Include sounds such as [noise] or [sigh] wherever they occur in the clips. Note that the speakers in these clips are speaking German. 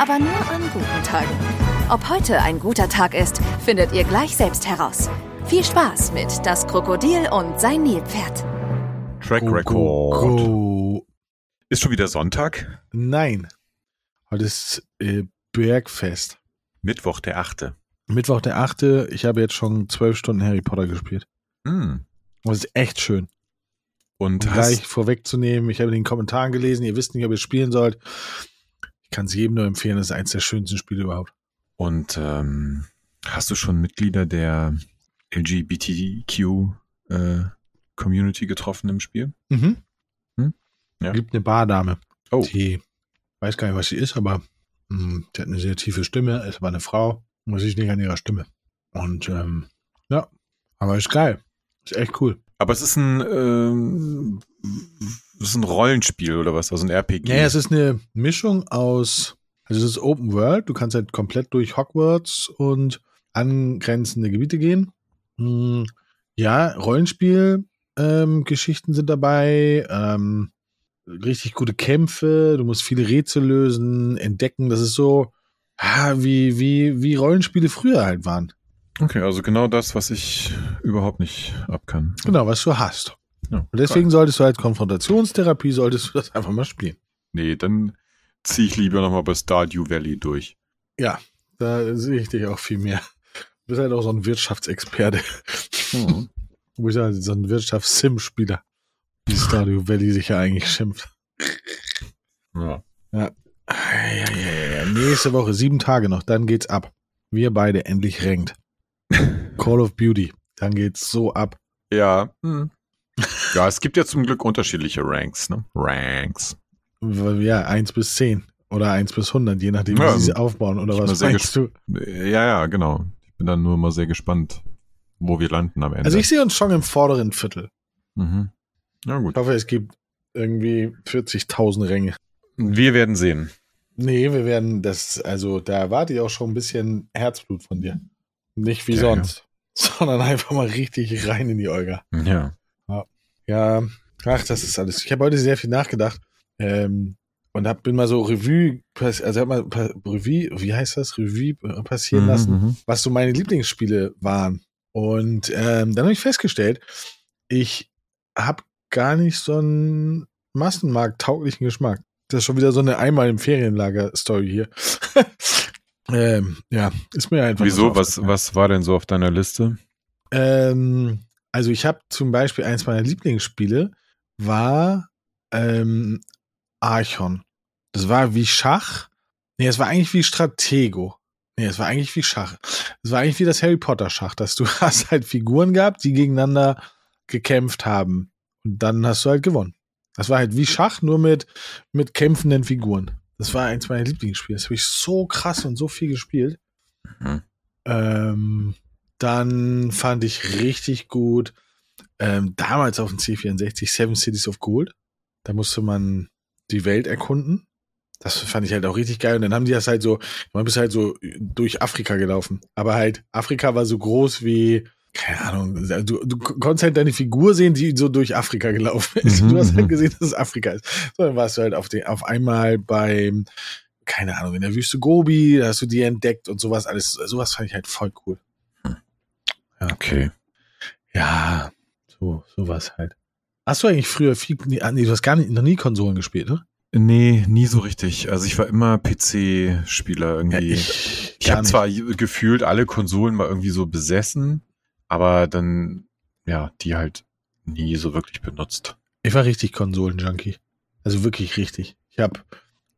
Aber nur an guten Tagen. Ob heute ein guter Tag ist, findet ihr gleich selbst heraus. Viel Spaß mit Das Krokodil und sein Nilpferd. Track Record. go, go. Ist schon wieder Sonntag? Nein. Heute ist äh, Bergfest. Mittwoch, der 8. Mittwoch der 8. Ich habe jetzt schon zwölf Stunden Harry Potter gespielt. Hm. Das ist echt schön. Und Um gleich vorwegzunehmen, ich habe in den Kommentaren gelesen, ihr wisst nicht, ob ihr spielen sollt. Ich kann es jedem nur empfehlen, das ist eines der schönsten Spiele überhaupt. und ähm, hast du schon Mitglieder der LGBTQ äh, Community getroffen im Spiel? Mhm. Hm? Ja. Gibt eine Bardame. Oh. Die weiß gar nicht, was sie ist, aber mh, die hat eine sehr tiefe Stimme, ist aber eine Frau. Muss ich nicht an ihrer Stimme. Und ähm, ja, aber ist geil. Ist echt cool. Aber es ist ein, ähm, ist ein Rollenspiel oder was? Also ein RPG. Ja, es ist eine Mischung aus, also es ist Open World, du kannst halt komplett durch Hogwarts und angrenzende Gebiete gehen. Hm, ja, Rollenspiel, ähm, sind dabei, ähm, richtig gute Kämpfe, du musst viele Rätsel lösen, entdecken, das ist so, ah, wie, wie, wie Rollenspiele früher halt waren. Okay, also genau das, was ich überhaupt nicht abkann. Genau, was du hast. Ja, Und deswegen solltest du als Konfrontationstherapie, solltest du das einfach mal spielen. Nee, dann ziehe ich lieber nochmal bei Stardew Valley durch. Ja, da sehe ich dich auch viel mehr. Du bist halt auch so ein Wirtschaftsexperte. Mhm. [laughs] Du bist halt so ein Wirtschafts-Sim-Spieler. Wie Stardew Valley sich ja eigentlich schimpft. Ja. Ja, ja, ja, ja. Nächste Woche, sieben Tage noch, dann geht's ab. Wir beide endlich renkt. [laughs] Call of Beauty. Dann geht's so ab. Ja. hm. [laughs] Ja, es gibt ja zum Glück unterschiedliche Ranks, ne? Ranks. Ja, eins bis zehn Oder eins bis hundert, je nachdem, Ja, wie sie sie aufbauen. Oder was sehr meinst du? Ja, ja, genau. Ich bin dann nur mal sehr gespannt, wo wir landen am Ende. Also ich sehe uns schon im vorderen Viertel. mhm. Ja, gut. Ich hoffe, es gibt irgendwie 40.000 Ränge. Wir werden sehen. Nee, wir werden das, also da erwarte ich auch schon ein bisschen Herzblut von dir. Nicht wie Ja, sonst, [laughs] sondern einfach mal richtig rein in die Olga. Ja. Ja, ach, das ist alles. Ich habe heute sehr viel nachgedacht ähm, und hab, bin mal so Revue, also hab mal Revue, wie heißt das? Revue äh, passieren lassen, Mhm, mhm. was so meine Lieblingsspiele waren. Und ähm, dann habe ich festgestellt, ich habe gar nicht so einen massenmarkttauglichen Geschmack. Das ist schon wieder so eine einmal im Ferienlager-Story hier. [laughs] ähm, ja, ist mir einfach. Wieso? so Was, was war denn so auf deiner Liste? Ähm, also ich habe zum Beispiel eins meiner Lieblingsspiele war ähm, Archon. Das war wie Schach. Nee, es war eigentlich wie Stratego. Nee, es war eigentlich wie Schach. Es war eigentlich wie das Harry Potter Schach, dass du [laughs] hast halt Figuren gehabt, die gegeneinander gekämpft haben. Und dann hast du halt gewonnen. Das war halt wie Schach, nur mit, mit kämpfenden Figuren. Das war eins meiner Lieblingsspiele. Das habe ich so krass und so viel gespielt. Mhm. Ähm, dann fand ich richtig gut, ähm, damals auf dem C64 Seven Cities of Gold. Da musste man die Welt erkunden. Das fand ich halt auch richtig geil. Und dann haben die das halt so, man bist halt so durch Afrika gelaufen. Aber halt, Afrika war so groß wie, keine Ahnung, du, du konntest halt deine Figur sehen, die so durch Afrika gelaufen ist. Mhm, du hast halt mhm. gesehen, dass es Afrika ist. So, dann warst du halt auf, den, auf einmal beim, keine Ahnung, in der Wüste Gobi, da hast du die entdeckt und sowas alles. Sowas fand ich halt voll cool. Okay. Ja, so, sowas halt. Hast du eigentlich früher viel, nee, ah, nee, du hast gar nicht, noch nie Konsolen gespielt, ne? Nee, nie so richtig. Also ich war immer PC-Spieler irgendwie. ich gar habe zwar gefühlt alle Konsolen mal irgendwie so besessen, aber dann, ja, die halt nie so wirklich benutzt. Ich war richtig Konsolen-Junkie. Also wirklich richtig. Ich habe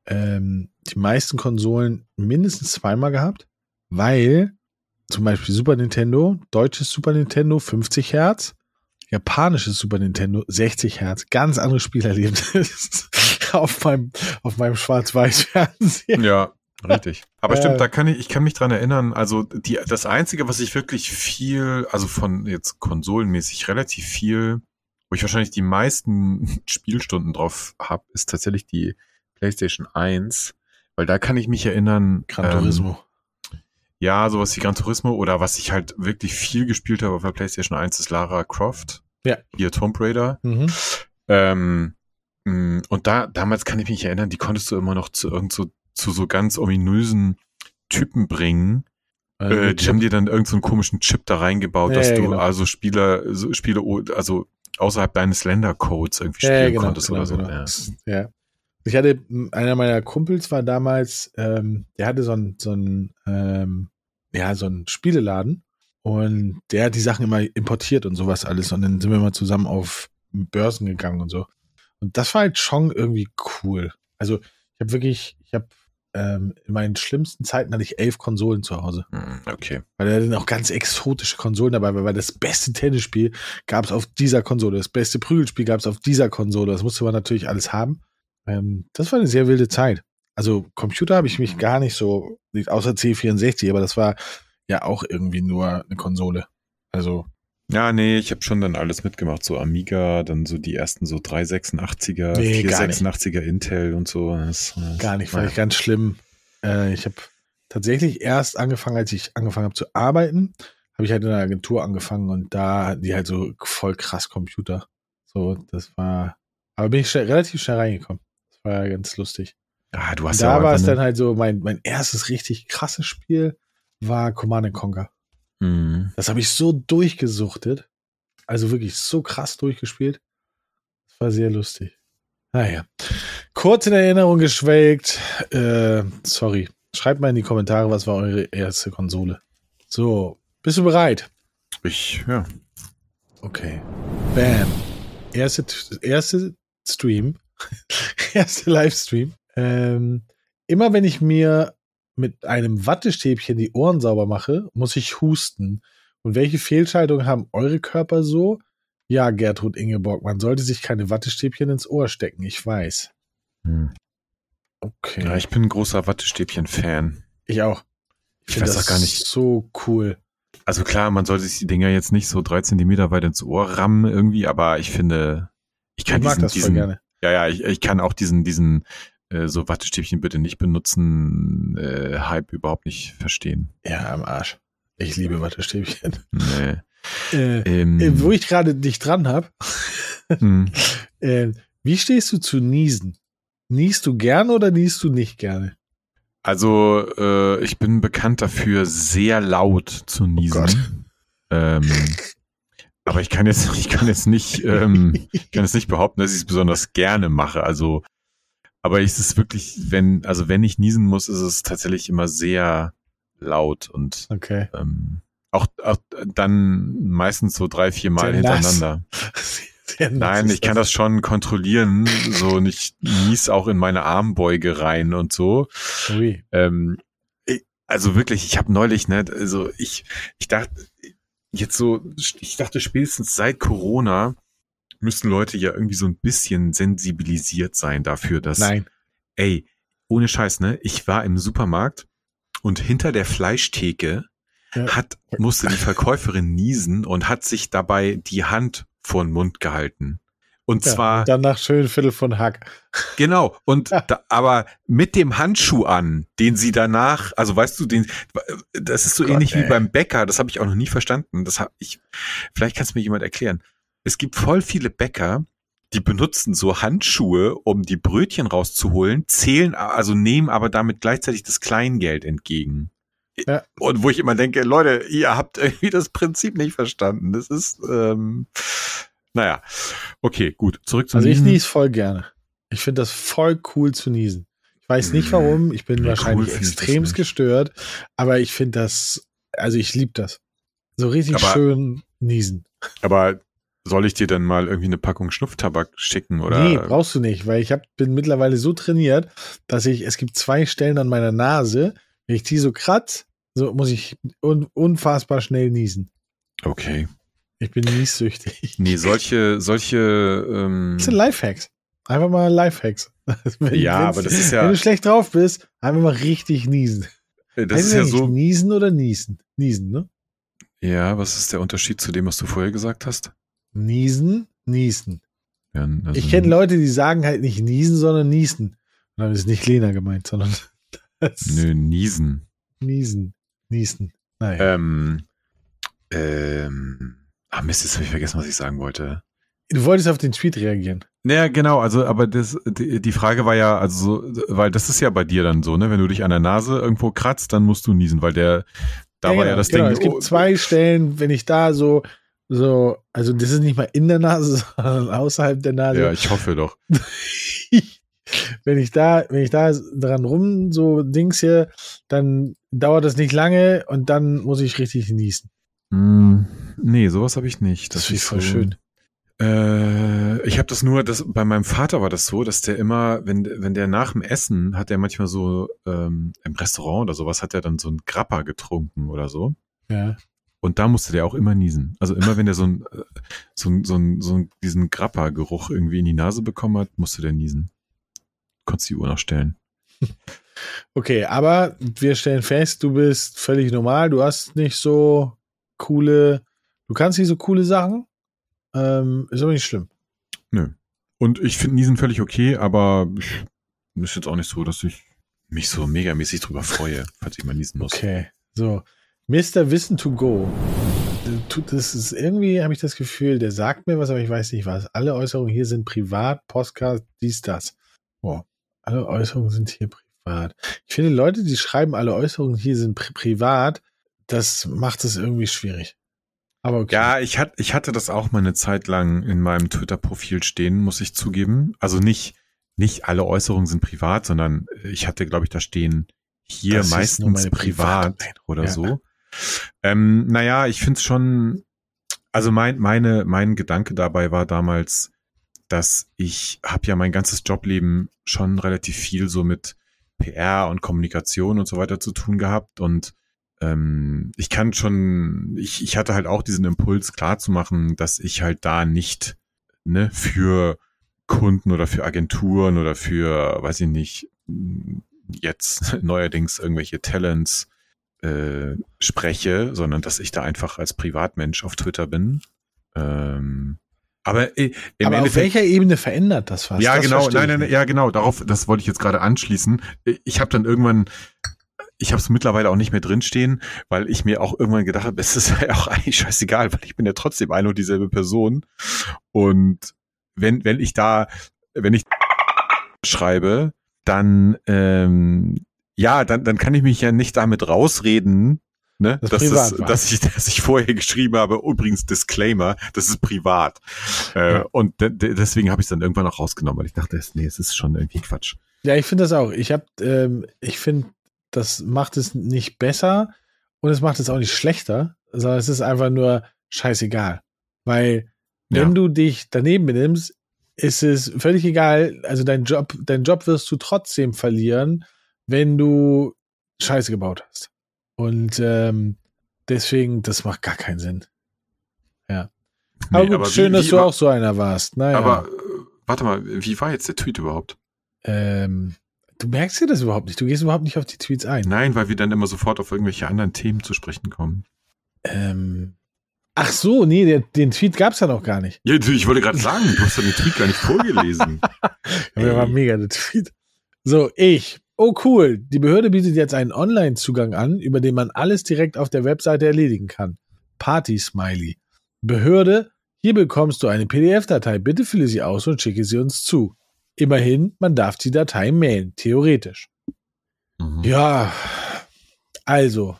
ähm, die meisten Konsolen mindestens zweimal gehabt, weil zum Beispiel Super Nintendo, deutsches Super Nintendo 50 Hertz, japanisches Super Nintendo 60 Hertz, ganz anderes Spielerlebnis [laughs] auf meinem, auf meinem Schwarz-Weiß-Fernseher. Ja, Richtig. Aber Äh. stimmt, da kann ich, ich kann mich dran erinnern, also die, das Einzige, was ich wirklich viel, also von jetzt konsolenmäßig relativ viel, wo ich wahrscheinlich die meisten [laughs] Spielstunden drauf habe, ist tatsächlich die PlayStation 1. Weil da kann ich mich erinnern. Gran ähm, Turismo. Ja, sowas wie Gran Turismo oder was ich halt wirklich viel gespielt habe auf der PlayStation 1 ist Lara Croft. Ja. Hier Tomb Raider. Mhm. Ähm, mh, und da, damals kann ich mich erinnern, die konntest du immer noch zu irgend so, zu so ganz ominösen Typen bringen. Äh, die haben dir dann irgendeinen so einen komischen Chip da reingebaut, Ja, dass ja, du genau. also Spieler, so Spiele, also außerhalb deines Ländercodes irgendwie Ja, spielen genau, konntest genau, oder so. genau. Ja. Ja. Ich hatte, einer meiner Kumpels war damals, ähm, der hatte so ein, so ein, ähm, ja, so ein Spieleladen und der hat die Sachen immer importiert und sowas alles und dann sind wir mal zusammen auf Börsen gegangen und so. Und das war halt schon irgendwie cool. Also ich habe wirklich, ich habe ähm, in meinen schlimmsten Zeiten hatte ich elf Konsolen zu Hause. Hm, Okay. Weil da sind auch ganz exotische Konsolen dabei war, weil das beste Tennisspiel gab es auf dieser Konsole, das beste Prügelspiel gab es auf dieser Konsole. Das musste man natürlich alles haben. Ähm, das war eine sehr wilde Zeit. Also Computer habe ich mich gar nicht so, außer C64, aber das war ja auch irgendwie nur eine Konsole. Also Ja, nee, ich habe schon dann alles mitgemacht. So Amiga, dann so die ersten so 386er, Nee, gar 486er Intel und so. Das, das, gar nicht, fand ich ganz schlimm. Äh, ich habe tatsächlich erst angefangen, als ich angefangen habe zu arbeiten, habe ich halt in einer Agentur angefangen und da hatten die halt so voll krass Computer. So, das war, aber bin ich schnell, relativ schnell reingekommen. Das war ganz lustig. Ah, du hast da ja war es dann halt so, mein, mein erstes richtig krasses Spiel war Command and Conquer. Mhm. Das habe ich so durchgesuchtet. Also wirklich so krass durchgespielt. Das war sehr lustig. Naja. Kurz in Erinnerung geschwelgt. Äh, sorry. Schreibt mal in die Kommentare, was war eure erste Konsole. So, bist du bereit? Ich, ja. Okay. Bam. Erste, erste Stream. [laughs] erste Livestream. Ähm, immer wenn ich mir mit einem Wattestäbchen die Ohren sauber mache, muss ich husten. Und welche Fehlschaltungen haben eure Körper so? Ja, Gertrud Ingeborg, man sollte sich keine Wattestäbchen ins Ohr stecken, ich weiß. Hm. Okay. ja. Ich bin ein großer Wattestäbchen-Fan. Ich auch. Ich find weiß das auch gar nicht. So cool. Also klar, man sollte sich die Dinger jetzt nicht so drei Zentimeter weit ins Ohr rammen irgendwie, aber ich finde, ich kann ich mag diesen, das voll diesen gerne. ja, ja, ich, ich kann auch diesen, diesen äh, so Wattestäbchen bitte nicht benutzen, äh, Hype überhaupt nicht verstehen. Ja, am Arsch. Ich liebe Wattestäbchen. Nee. [laughs] Äh, Ähm, äh, wo ich gerade dich dran habe, [laughs] [laughs] hm. wie stehst du zu Niesen? Niest du gerne oder niest du nicht gerne? Also, äh, ich bin bekannt dafür, sehr laut zu Oh Gott. niesen. ähm, aber ich kann jetzt, ich kann jetzt nicht, ähm, ich kann jetzt nicht behaupten, dass ich es besonders gerne mache. Also, aber es ist wirklich, wenn, also wenn ich niesen muss, ist es tatsächlich immer sehr laut und Okay. ähm, auch, auch dann meistens so drei, vier Mal Sehr hintereinander. [laughs] Sehr Nein, ich kann das schon kontrollieren, so nicht nies auch in meine Armbeuge rein und so. Ui. Ähm, ich- also wirklich, ich habe neulich, ne, also ich, ich dachte, jetzt so, ich dachte spätestens seit Corona müssen Leute ja irgendwie so ein bisschen sensibilisiert sein dafür, dass, Nein. ey, ohne Scheiß, ne, ich war im Supermarkt und hinter der Fleischtheke Ja. hat, musste die Verkäuferin niesen und hat sich dabei die Hand vor den Mund gehalten. Und Ja, zwar, Danach schön Viertel von Hack. Genau, und [laughs] da, aber mit dem Handschuh an, den sie danach, also weißt du, den, das ist so Gott, ähnlich wie ey. beim Bäcker, das habe ich auch noch nie verstanden. Das hab ich, vielleicht kann es mir jemand erklären. Es gibt voll viele Bäcker, die benutzen so Handschuhe, um die Brötchen rauszuholen, zählen, also nehmen aber damit gleichzeitig das Kleingeld entgegen. Ja. Und wo ich immer denke, Leute, ihr habt irgendwie das Prinzip nicht verstanden. Das ist, ähm, naja, okay, gut, zurück zum Also ich nies voll gerne. Ich finde das voll cool zu niesen. Ich weiß nicht Mhm. warum, ich bin cool wahrscheinlich das extremst gestört, aber ich finde das, also ich liebe das. So richtig Aber- schön niesen. Aber soll ich dir dann mal irgendwie eine Packung Schnupftabak schicken oder? Nee, brauchst du nicht, weil ich hab, bin mittlerweile so trainiert, dass ich, es gibt zwei Stellen an meiner Nase, wenn ich die so kratz, so muss ich un, unfassbar schnell niesen. okay. Ich bin niessüchtig. Nee, solche, solche, ähm, Das sind Lifehacks. Einfach mal Lifehacks. [laughs] Wenn, ja, aber das ist ja. Wenn du schlecht drauf bist, einfach mal richtig niesen. Das heißt ist ja so. Niesen oder niesen? Niesen, ne? Ja, was ist der Unterschied zu dem, was du vorher gesagt hast? Niesen, niesen. Ja, also ich kenne Leute, die sagen halt nicht niesen, sondern niesen. Und dann ist nicht Lena gemeint, sondern [laughs] das Nö, niesen. Niesen, niesen. Naja. Ähm, ähm, ah Mist, jetzt habe ich vergessen, was ich sagen wollte. Du wolltest auf den Tweet reagieren. Naja, genau, also, aber das, die, die Frage war ja, also, weil das ist ja bei dir dann so, ne? Wenn du dich an der Nase irgendwo kratzt, dann musst du niesen, weil der, da ja, war genau, ja das genau. Ding. Es gibt zwei Stellen, wenn ich da so, so, also das ist nicht mal in der Nase, [laughs] sondern außerhalb der Nase. Ja, ich hoffe doch. [laughs] wenn ich da, wenn ich da dran rum so Dings hier, dann dauert das nicht lange und dann muss ich richtig niesen. Mm, nee, sowas habe ich nicht. Das, das ist voll so, schön. Äh, ich habe das nur, das, bei meinem Vater war das so, dass der immer, wenn, wenn der nach dem Essen hat der manchmal so ähm, im Restaurant oder sowas, hat er dann so ein Grappa getrunken oder so. Ja. Und da musste der auch immer niesen. Also immer wenn der so ein, äh, so ein, so ein, so diesen Grappa-Geruch irgendwie in die Nase bekommen hat, musste der niesen. Konntest die Uhr noch stellen. [laughs] Okay, aber wir stellen fest, du bist völlig normal, du hast nicht so coole, du kannst nicht so coole Sachen. Ähm, ist aber nicht schlimm. Nö. Und ich finde Niesen völlig okay, aber ich, ist jetzt auch nicht so, dass ich mich so megamäßig drüber freue, falls ich mal niesen muss. Okay, so. Mr. Wissen to go. Das ist irgendwie, habe ich das Gefühl, der sagt mir was, aber ich weiß nicht was. Alle Äußerungen hier sind privat, Postcard, dies, das. Boah, alle Äußerungen sind hier privat. Ich finde, Leute, die schreiben, alle Äußerungen hier sind pri privat, das macht es irgendwie schwierig. Aber okay. Ja, ich, hat, ich hatte das auch mal eine Zeit lang in meinem Twitter-Profil stehen, muss ich zugeben. Also nicht, nicht alle Äußerungen sind privat, sondern ich hatte, glaube ich, da stehen hier das meistens privat Privat oder ja. so. Ähm, naja, ich finde es schon, also mein, meine, mein Gedanke dabei war damals, dass ich habe ja mein ganzes Jobleben schon relativ viel so mit PR und Kommunikation und so weiter zu tun gehabt und ähm, ich kann schon, ich, ich hatte halt auch diesen Impuls klar zu machen, dass ich halt da nicht ne, für Kunden oder für Agenturen oder für, weiß ich nicht, jetzt [laughs] neuerdings irgendwelche Talents äh, spreche, sondern dass ich da einfach als Privatmensch auf Twitter bin. Ähm, aber, äh, im aber auf welcher Ebene verändert das was? Ja, das genau, nein, nein, nein, ja, genau, darauf, das wollte ich jetzt gerade anschließen. Ich habe dann irgendwann ich habe es mittlerweile auch nicht mehr drinstehen, weil ich mir auch irgendwann gedacht habe, es ist ja auch eigentlich scheißegal, weil ich bin ja trotzdem eine und dieselbe Person. Und wenn, wenn ich da, wenn ich schreibe, dann ähm, ja, dann, dann kann ich mich ja nicht damit rausreden, ne, das dass, es, dass, ich, [laughs] dass ich vorher geschrieben habe, übrigens Disclaimer, das ist privat. Äh, ja. Und de deswegen habe ich es dann irgendwann auch rausgenommen, weil ich dachte, nee, es ist schon irgendwie Quatsch. Ja, ich finde das auch. Ich habe, ähm, ich finde, das macht es nicht besser und es macht es auch nicht schlechter, sondern es ist einfach nur scheißegal. Weil wenn ja. du dich daneben benimmst, ist es völlig egal, also dein Job, dein Job wirst du trotzdem verlieren, wenn du Scheiße gebaut hast. Und ähm, deswegen, das macht gar keinen Sinn. Ja. Nee, aber gut, aber schön, wie, dass wie du auch so einer warst. Naja. Aber äh, warte mal, wie war jetzt der Tweet überhaupt? Ähm, Du merkst dir das überhaupt nicht. Du gehst überhaupt nicht auf die Tweets ein. Nein, weil wir dann immer sofort auf irgendwelche anderen Themen zu sprechen kommen. Ähm. Ach so, nee, der, den Tweet gab es ja noch gar nicht. Ja, ich wollte gerade sagen, du hast ja den Tweet gar nicht vorgelesen. [laughs] ja, der war mega, der Tweet. So, ich. Oh, cool. Die Behörde bietet jetzt einen Online-Zugang an, über den man alles direkt auf der Webseite erledigen kann. Party-Smiley. Behörde, hier bekommst du eine PDF-Datei. Bitte fülle sie aus und schicke sie uns zu. Immerhin, man darf die Datei mailen, theoretisch. Mhm. Ja, also,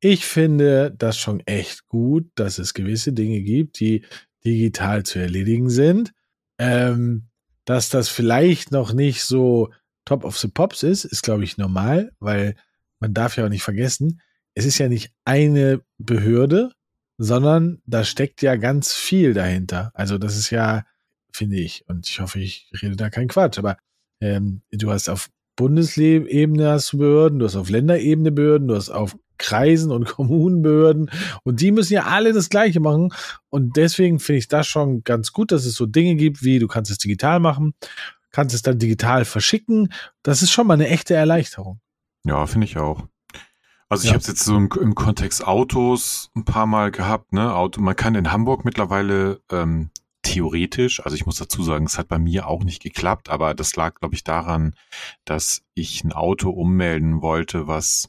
ich finde das schon echt gut, dass es gewisse Dinge gibt, die digital zu erledigen sind. Ähm, dass das vielleicht noch nicht so top of the pops ist, ist, glaube ich, normal, weil man darf ja auch nicht vergessen, es ist ja nicht eine Behörde, sondern da steckt ja ganz viel dahinter. Also das ist ja finde ich. Und ich hoffe, ich rede da keinen Quatsch. Aber ähm, du hast auf Bundesebene hast du Behörden, du hast auf Länderebene Behörden, du hast auf Kreisen und [laughs] Kommunenbehörden und die müssen ja alle das Gleiche machen und deswegen finde ich das schon ganz gut, dass es so Dinge gibt, wie du kannst es digital machen, kannst es dann digital verschicken. Das ist schon mal eine echte Erleichterung. Ja, finde ich auch. Also ich Ja. habe es jetzt so im, im Kontext Autos ein paar Mal gehabt. Ne? Auto, man kann in Hamburg mittlerweile ähm, theoretisch, also ich muss dazu sagen, es hat bei mir auch nicht geklappt, aber das lag, glaube ich, daran, dass ich ein Auto ummelden wollte, was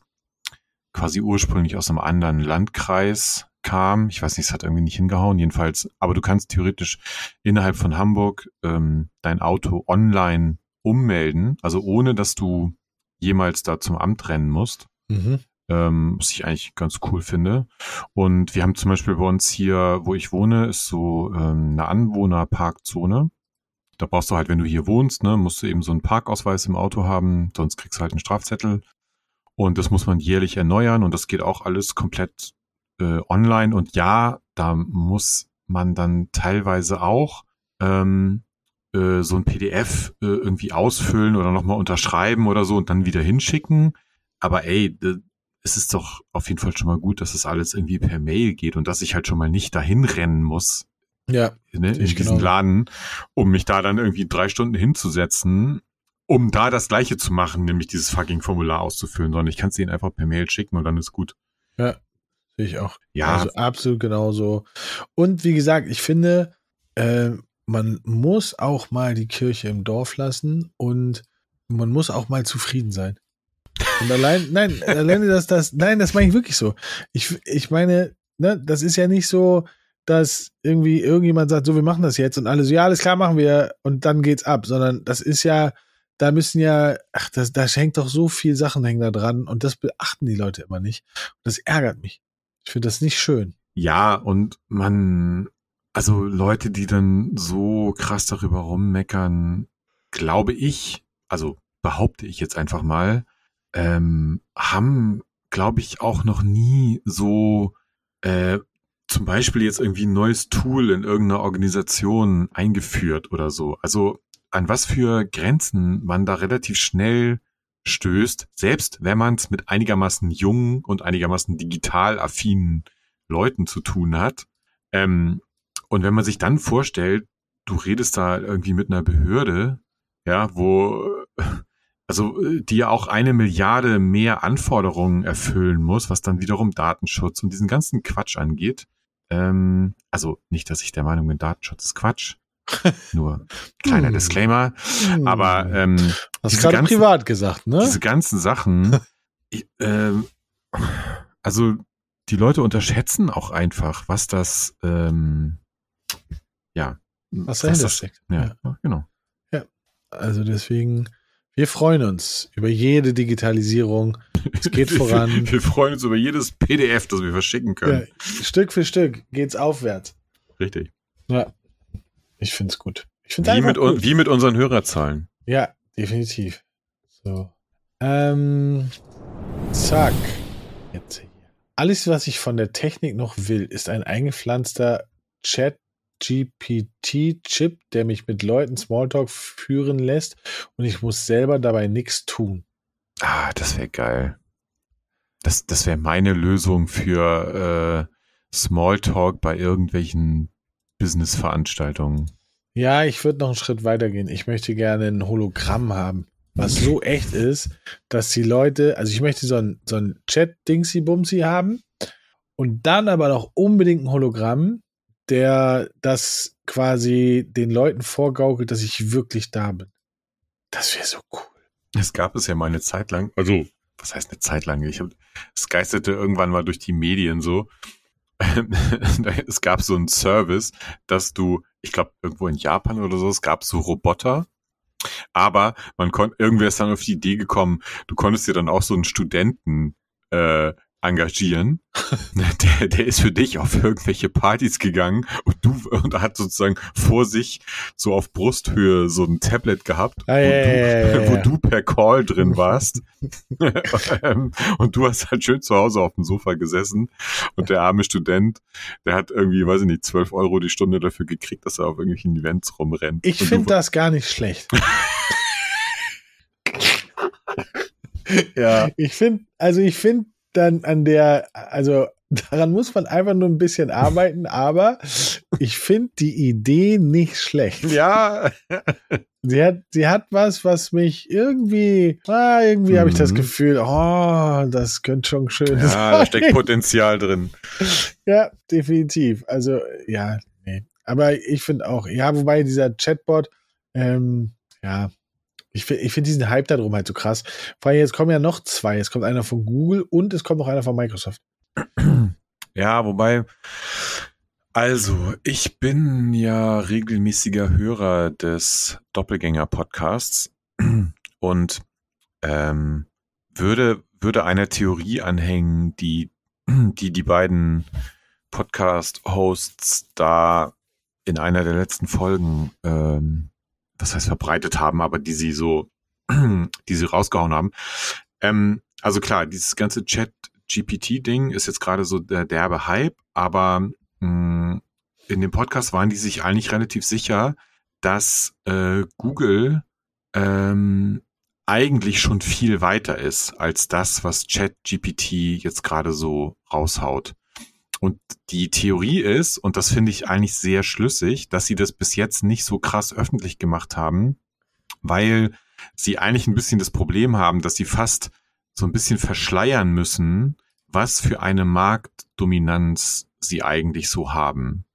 quasi ursprünglich aus einem anderen Landkreis kam. Ich weiß nicht, es hat irgendwie nicht hingehauen, jedenfalls. Aber du kannst theoretisch innerhalb von Hamburg ähm, dein Auto online ummelden, also ohne dass du jemals da zum Amt rennen musst Mhm. ähm, was ich eigentlich ganz cool finde. Und wir haben zum Beispiel bei uns hier, wo ich wohne, ist so ähm, eine Anwohnerparkzone. Da brauchst du halt, wenn du hier wohnst, ne, musst du eben so einen Parkausweis im Auto haben, sonst kriegst du halt einen Strafzettel. Und das muss man jährlich erneuern und das geht auch alles komplett äh, online. Und ja, da muss man dann teilweise auch ähm, äh, so ein PDF äh, irgendwie ausfüllen oder nochmal unterschreiben oder so und dann wieder hinschicken. Aber ey, es ist doch auf jeden Fall schon mal gut, dass das alles irgendwie per Mail geht und dass ich halt schon mal nicht dahin rennen muss Ja, ne, in diesen genau. Laden, um mich da dann irgendwie drei Stunden hinzusetzen, um da das Gleiche zu machen, nämlich dieses fucking Formular auszufüllen, sondern ich kann es ihnen einfach per Mail schicken und dann ist gut. Sehe ich auch. Ja, Also absolut genauso. Und wie gesagt, ich finde, äh, man muss auch mal die Kirche im Dorf lassen und man muss auch mal zufrieden sein. Und allein, [laughs] nein, alleine das, das, nein, das meine ich wirklich so. Ich, ich meine, ne, das ist ja nicht so, dass irgendwie irgendjemand sagt, so, wir machen das jetzt und alle so, ja, alles klar, machen wir und dann geht's ab, sondern das ist ja, da müssen ja, ach, das, da hängt doch so viel Sachen hängen da dran und das beachten die Leute immer nicht. Und das ärgert mich. Ich finde das nicht schön. Ja, und man, also Leute, die dann so krass darüber rummeckern, glaube ich, also behaupte ich jetzt einfach mal, ähm, haben, glaube ich, auch noch nie so äh, zum Beispiel jetzt irgendwie ein neues Tool in irgendeiner Organisation eingeführt oder so. Also an was für Grenzen man da relativ schnell stößt, selbst wenn man es mit einigermaßen jungen und einigermaßen digital affinen Leuten zu tun hat. Ähm, und wenn man sich dann vorstellt, du redest da irgendwie mit einer Behörde, ja, wo, also die ja auch eine Milliarde mehr Anforderungen erfüllen muss, was dann wiederum Datenschutz und diesen ganzen Quatsch angeht. Ähm, also nicht, dass ich der Meinung bin, Datenschutz ist Quatsch. [laughs] Nur kleiner Hm. Disclaimer. Aber ähm, Hast diese gerade ganzen- privat gesagt, ne? diese ganzen Sachen, [laughs] ich, ähm, also die Leute unterschätzen auch einfach, was das, ähm, ja, Was dahinter das, steckt. ja, genau. Also deswegen, wir freuen uns über jede Digitalisierung. Es geht [laughs] voran. Wir, freuen uns über jedes PDF, das wir verschicken Ja, können. Stück für Stück geht's aufwärts. Richtig. Ja, ich find's gut. Ich find's Wie mit, gut. wie mit unseren Hörerzahlen. Ja, definitiv. So. Ähm, zack. Jetzt hier. Alles, was ich von der Technik noch will, ist ein eingepflanzter Chat-GPT-Chip, der mich mit Leuten Smalltalk führen lässt und ich muss selber dabei nichts tun. Ah, das wäre geil. Das, das wäre meine Lösung für äh, Smalltalk bei irgendwelchen Business-Veranstaltungen. Ja, ich würde noch einen Schritt weiter gehen. Ich möchte gerne ein Hologramm haben, was so echt ist, dass die Leute, also ich möchte so ein, so ein Chat-Dingsy-Bumsy haben und dann aber noch unbedingt ein Hologramm, der das quasi den Leuten vorgaukelt, dass ich wirklich da bin. Das wäre so cool. Es gab es ja mal eine Zeit lang, also was heißt eine Zeit lang? Ich hab, es geisterte irgendwann mal durch die Medien so. [laughs] es gab so einen Service, dass du, ich glaube irgendwo in Japan oder so, es gab so Roboter, aber man konnte, irgendwer ist dann auf die Idee gekommen, du konntest dir dann auch so einen Studenten äh, engagieren. [laughs] Der, der ist für dich auf irgendwelche Partys gegangen und du und hat sozusagen vor sich so auf Brusthöhe so ein Tablet gehabt, Ah, wo, ja, du, ja, ja, [laughs] wo du per Call drin warst. [laughs] Und du hast halt schön zu Hause auf dem Sofa gesessen und der arme Student, der hat irgendwie, weiß ich nicht, 12 Euro die Stunde dafür gekriegt, dass er auf irgendwelchen Events rumrennt. Ich finde das gar nicht schlecht. Ja. Ich finde, also ich finde dann an der, also daran muss man einfach nur ein bisschen arbeiten, aber ich finde die Idee nicht schlecht. Ja. Sie hat, sie hat was, was mich irgendwie, ah, irgendwie mhm. habe ich das mhm. Gefühl, oh, das könnte schon schön ja, sein. Ja, da steckt Potenzial drin. Ja, definitiv. Also, ja, nee. Aber ich finde auch, ja, wobei dieser Chatbot, ähm, ja, ich finde ich find diesen Hype darum halt so krass. Vor allem jetzt kommen ja noch zwei. Es kommt einer von Google und es kommt noch einer von Microsoft. [clears throat] Ja, wobei, also, ich bin ja regelmäßiger Hörer des Doppelgänger-Podcasts [clears throat] und ähm, würde, würde einer Theorie anhängen, die [clears throat] die, die beiden Podcast-Hosts da in einer der letzten Folgen, ähm, was heißt verbreitet haben, aber die sie so, [clears throat] die sie rausgehauen haben. Ähm, also klar, dieses ganze Chat-GPT-Ding ist jetzt gerade so der derbe Hype, aber mh, mm, in dem Podcast waren die sich eigentlich relativ sicher, dass äh, Google ähm, eigentlich schon viel weiter ist als das, was ChatGPT jetzt gerade so raushaut. Und die Theorie ist, und das finde ich eigentlich sehr schlüssig, dass sie das bis jetzt nicht so krass öffentlich gemacht haben, weil sie eigentlich ein bisschen das Problem haben, dass sie fast so ein bisschen verschleiern müssen, was für eine Marktdominanz sie eigentlich so haben.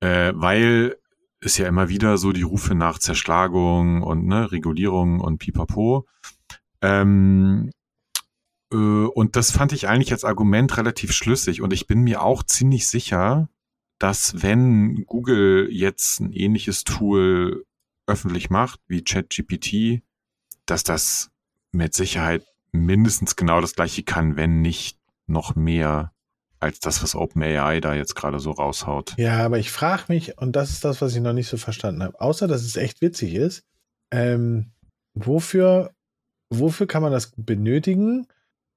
Äh, weil es ja immer wieder so die Rufe nach Zerschlagung und ne, Regulierung und Pipapo. Ähm, äh, und das fand ich eigentlich als Argument relativ schlüssig. Und ich bin mir auch ziemlich sicher, dass wenn Google jetzt ein ähnliches Tool öffentlich macht wie ChatGPT, dass das mit Sicherheit mindestens genau das gleiche kann, wenn nicht noch mehr als das, was OpenAI da jetzt gerade so raushaut. Ja, aber ich frage mich, und das ist das, was ich noch nicht so verstanden habe, außer dass es echt witzig ist, ähm, wofür, wofür kann man das benötigen?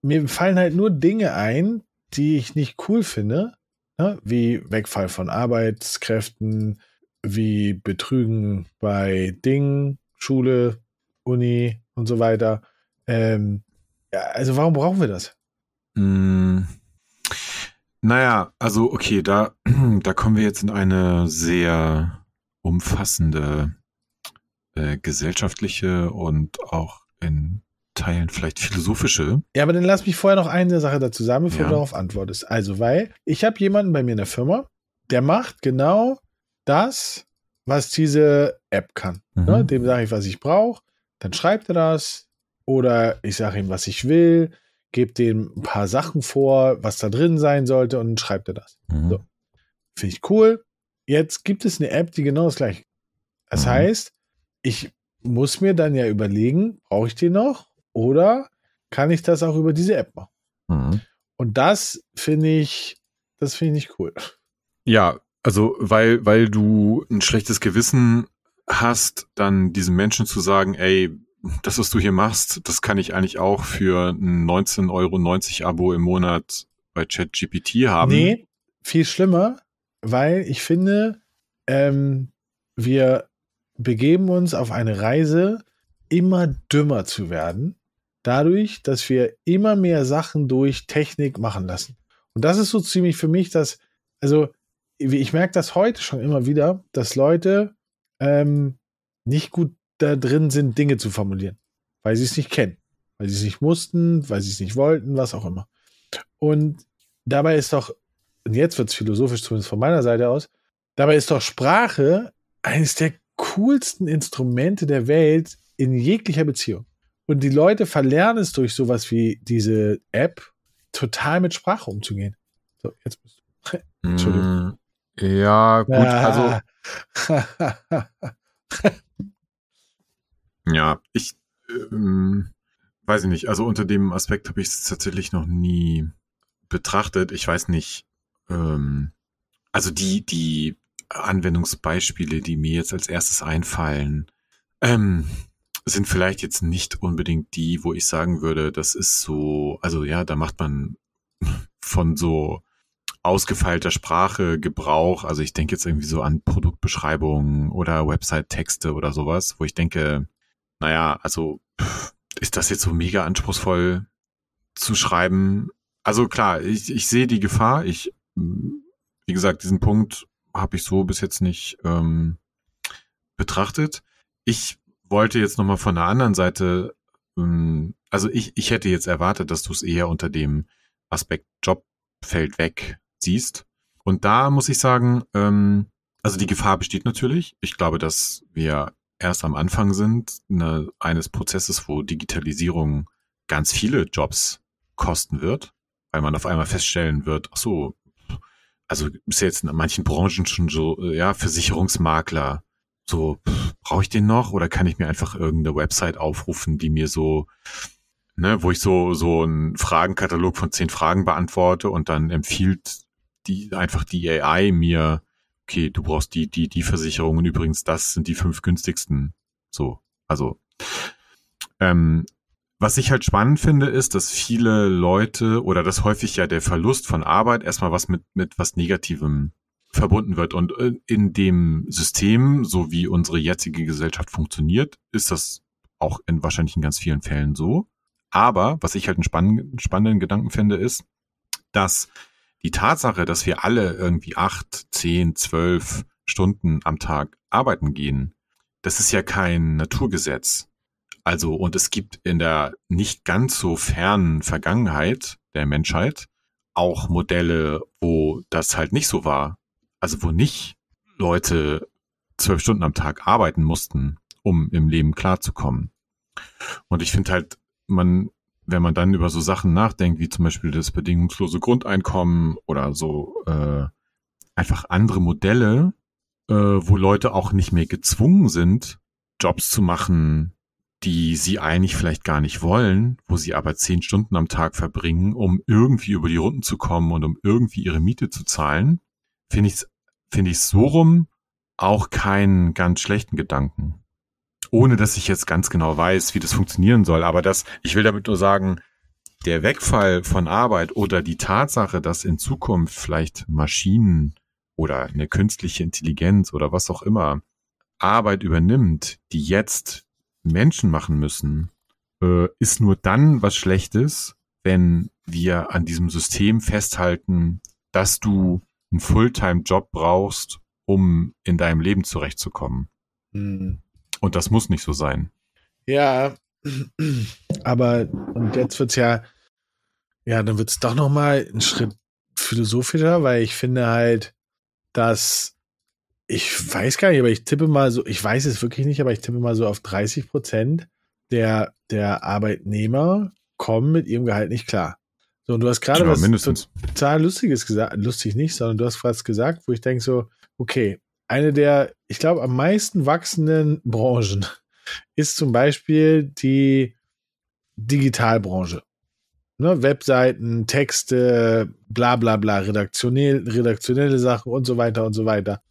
Mir fallen halt nur Dinge ein, die ich nicht cool finde, ne? wie Wegfall von Arbeitskräften, wie Betrügen bei Dingen, Schule, Uni und so weiter. Ähm, ja, also warum brauchen wir das? Mm. Naja, also okay, da, [clears throat] da kommen wir jetzt in eine sehr umfassende äh, gesellschaftliche und auch in Teilen vielleicht philosophische. Ja, aber dann lass mich vorher noch eine Sache dazu sagen, bevor ja. du darauf antwortest. Also, weil ich habe jemanden bei mir in der Firma, der macht genau das, was diese App kann. Mhm. Ne? Dem sage ich, was ich brauche, dann schreibt er das oder ich sage ihm, was ich will gebe dem ein paar Sachen vor, was da drin sein sollte und schreibt er das. Mhm. So. Finde ich cool. Jetzt gibt es eine App, die genau das gleiche. Das mhm. heißt, ich muss mir dann ja überlegen, brauche ich die noch oder kann ich das auch über diese App machen? Mhm. Und das finde ich, das finde ich cool. Ja, also weil, weil du ein schlechtes Gewissen hast, dann diesen Menschen zu sagen, ey, das, was du hier machst, das kann ich eigentlich auch für ein 19,90 Euro Abo im Monat bei ChatGPT haben. Nee, viel schlimmer, weil ich finde, ähm, wir begeben uns auf eine Reise, immer dümmer zu werden, dadurch, dass wir immer mehr Sachen durch Technik machen lassen. Und das ist so ziemlich für mich, dass, also ich merke das heute schon immer wieder, dass Leute ähm, nicht gut da drin sind, Dinge zu formulieren, weil sie es nicht kennen, weil sie es nicht mussten, weil sie es nicht wollten, was auch immer. Und dabei ist doch, und jetzt wird es philosophisch, zumindest von meiner Seite aus, dabei ist doch Sprache eines der coolsten Instrumente der Welt in jeglicher Beziehung. Und die Leute verlernen es durch sowas wie diese App, total mit Sprache umzugehen. So, jetzt bist du. [laughs] Entschuldigung. Mm, ja, gut, also. [laughs] Ja, ich ähm, weiß ich nicht. Also unter dem Aspekt habe ich es tatsächlich noch nie betrachtet. Ich weiß nicht. Ähm, also die die Anwendungsbeispiele, die mir jetzt als erstes einfallen, ähm, sind vielleicht jetzt nicht unbedingt die, wo ich sagen würde, das ist so, also ja, da macht man von so ausgefeilter Sprache Gebrauch. Also ich denke jetzt irgendwie so an Produktbeschreibungen oder Website-Texte oder sowas, wo ich denke, naja, also ist das jetzt so mega anspruchsvoll zu schreiben? also klar, ich, ich sehe die Gefahr. Ich, wie gesagt, diesen Punkt habe ich so bis jetzt nicht ähm, betrachtet. Ich wollte jetzt nochmal von der anderen Seite, ähm, also ich, ich hätte jetzt erwartet, dass du es eher unter dem Aspekt Job fällt weg siehst. Und da muss ich sagen, ähm, also die Gefahr besteht natürlich. Ich glaube, dass wir erst am Anfang sind ne, eines Prozesses, wo Digitalisierung ganz viele Jobs kosten wird, weil man auf einmal feststellen wird, ach so, also ist jetzt in manchen Branchen schon so, ja, Versicherungsmakler, so, brauche ich den noch oder kann ich mir einfach irgendeine Website aufrufen, die mir so, ne, wo ich so, so einen Fragenkatalog von zehn Fragen beantworte und dann empfiehlt die, einfach die AI mir, okay, du brauchst die, die, die Versicherungen, übrigens, das sind die fünf günstigsten. So, also, ähm, was ich halt spannend finde, ist, dass viele Leute oder dass häufig ja der Verlust von Arbeit erstmal was mit, mit was Negativem verbunden wird. Und äh, in dem System, so wie unsere jetzige Gesellschaft funktioniert, ist das auch in wahrscheinlich in ganz vielen Fällen so. Aber was ich halt einen spannenden, spannenden Gedanken finde, ist, dass die Tatsache, dass wir alle irgendwie acht, zehn, zwölf Stunden am Tag arbeiten gehen, das ist ja kein Naturgesetz. Also, und es gibt in der nicht ganz so fernen Vergangenheit der Menschheit auch Modelle, wo das halt nicht so war. Also, wo nicht Leute zwölf Stunden am Tag arbeiten mussten, um im Leben klarzukommen. Und ich finde halt, man, wenn man dann über so Sachen nachdenkt, wie zum Beispiel das bedingungslose Grundeinkommen oder so äh, einfach andere Modelle, äh, wo Leute auch nicht mehr gezwungen sind, Jobs zu machen, die sie eigentlich vielleicht gar nicht wollen, wo sie aber zehn Stunden am Tag verbringen, um irgendwie über die Runden zu kommen und um irgendwie ihre Miete zu zahlen, finde ich finde ich so rum auch keinen ganz schlechten Gedanken. Ohne dass ich jetzt ganz genau weiß, wie das funktionieren soll. Aber das, ich will damit nur sagen, der Wegfall von Arbeit oder die Tatsache, dass in Zukunft vielleicht Maschinen oder eine künstliche Intelligenz oder was auch immer Arbeit übernimmt, die jetzt Menschen machen müssen, äh, ist nur dann was Schlechtes, wenn wir an diesem System festhalten, dass du einen Fulltime-Job brauchst, um in deinem Leben zurechtzukommen. Mhm. Und das muss nicht so sein. Ja, [clears throat] aber und jetzt wird's ja, ja, dann wird's doch noch mal ein Schritt philosophischer, weil ich finde halt, dass ich weiß gar nicht, aber ich tippe mal so, ich weiß es wirklich nicht, aber ich tippe mal so auf 30 Prozent der, der Arbeitnehmer kommen mit ihrem Gehalt nicht klar. So, und du hast gerade ja, was mindestens. total Lustiges gesagt, lustig nicht, sondern du hast was gesagt, wo ich denke so, okay, eine der, ich glaube, am meisten wachsenden Branchen [laughs] ist zum Beispiel die Digitalbranche. Ne, Webseiten, Texte, bla bla bla, redaktionell, redaktionelle Sachen und so weiter und so weiter.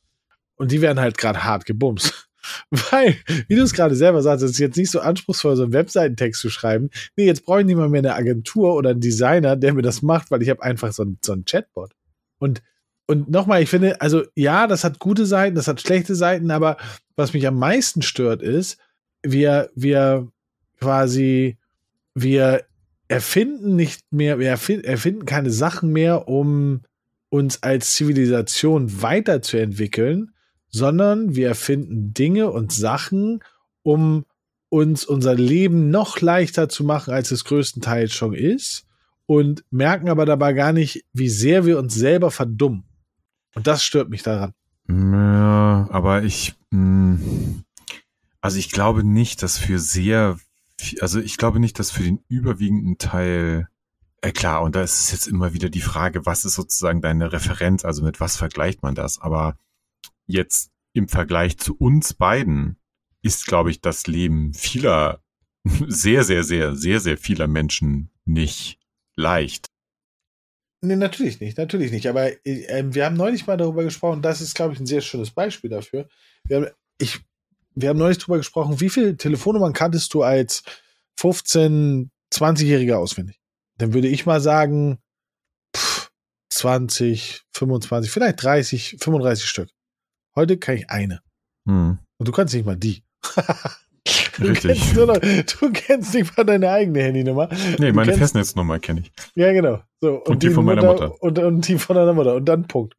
Und die werden halt gerade hart gebumst. Weil, wie du es gerade selber sagst, es ist jetzt nicht so anspruchsvoll, so einen Webseitentext zu schreiben. Nee, jetzt brauche ich nicht mal mehr eine Agentur oder einen Designer, der mir das macht, weil ich habe einfach so ein, so ein Chatbot. Und, und nochmal, ich finde, also ja, das hat gute Seiten, das hat schlechte Seiten, aber was mich am meisten stört ist, wir, wir quasi, wir erfinden nicht mehr, wir erfinden keine Sachen mehr, um uns als Zivilisation weiterzuentwickeln, sondern wir erfinden Dinge und Sachen, um uns unser Leben noch leichter zu machen, als es größtenteils schon ist und merken aber dabei gar nicht, wie sehr wir uns selber verdummen. Und das stört mich daran. Ja, aber ich, hm, also ich glaube nicht, dass für sehr, also ich glaube nicht, dass für den überwiegenden Teil, äh klar, und da ist es jetzt immer wieder die Frage, was ist sozusagen deine Referenz, also mit was vergleicht man das? Aber jetzt im Vergleich zu uns beiden ist, glaube ich, das Leben vieler, [laughs] sehr, sehr, sehr, sehr, sehr vieler Menschen nicht leicht. Nee, natürlich nicht, natürlich nicht. Aber äh, wir haben neulich mal darüber gesprochen, das ist, glaube ich, ein sehr schönes Beispiel dafür. Wir haben, ich, wir haben neulich darüber gesprochen, wie viele Telefonnummern kanntest du als 15-, 20-Jähriger auswendig? Dann würde ich mal sagen, pff, 20, 25, vielleicht 30, 35 Stück. Heute kann ich eine. Hm. Und du kannst nicht mal die. [laughs] Du kennst, noch, du kennst nicht mal deine eigene Handynummer. Nee, meine kennst- Festnetznummer kenne ich. Ja, genau. So, und, die von meiner Mutter. Und, und die von deiner Mutter. Und dann Punkt.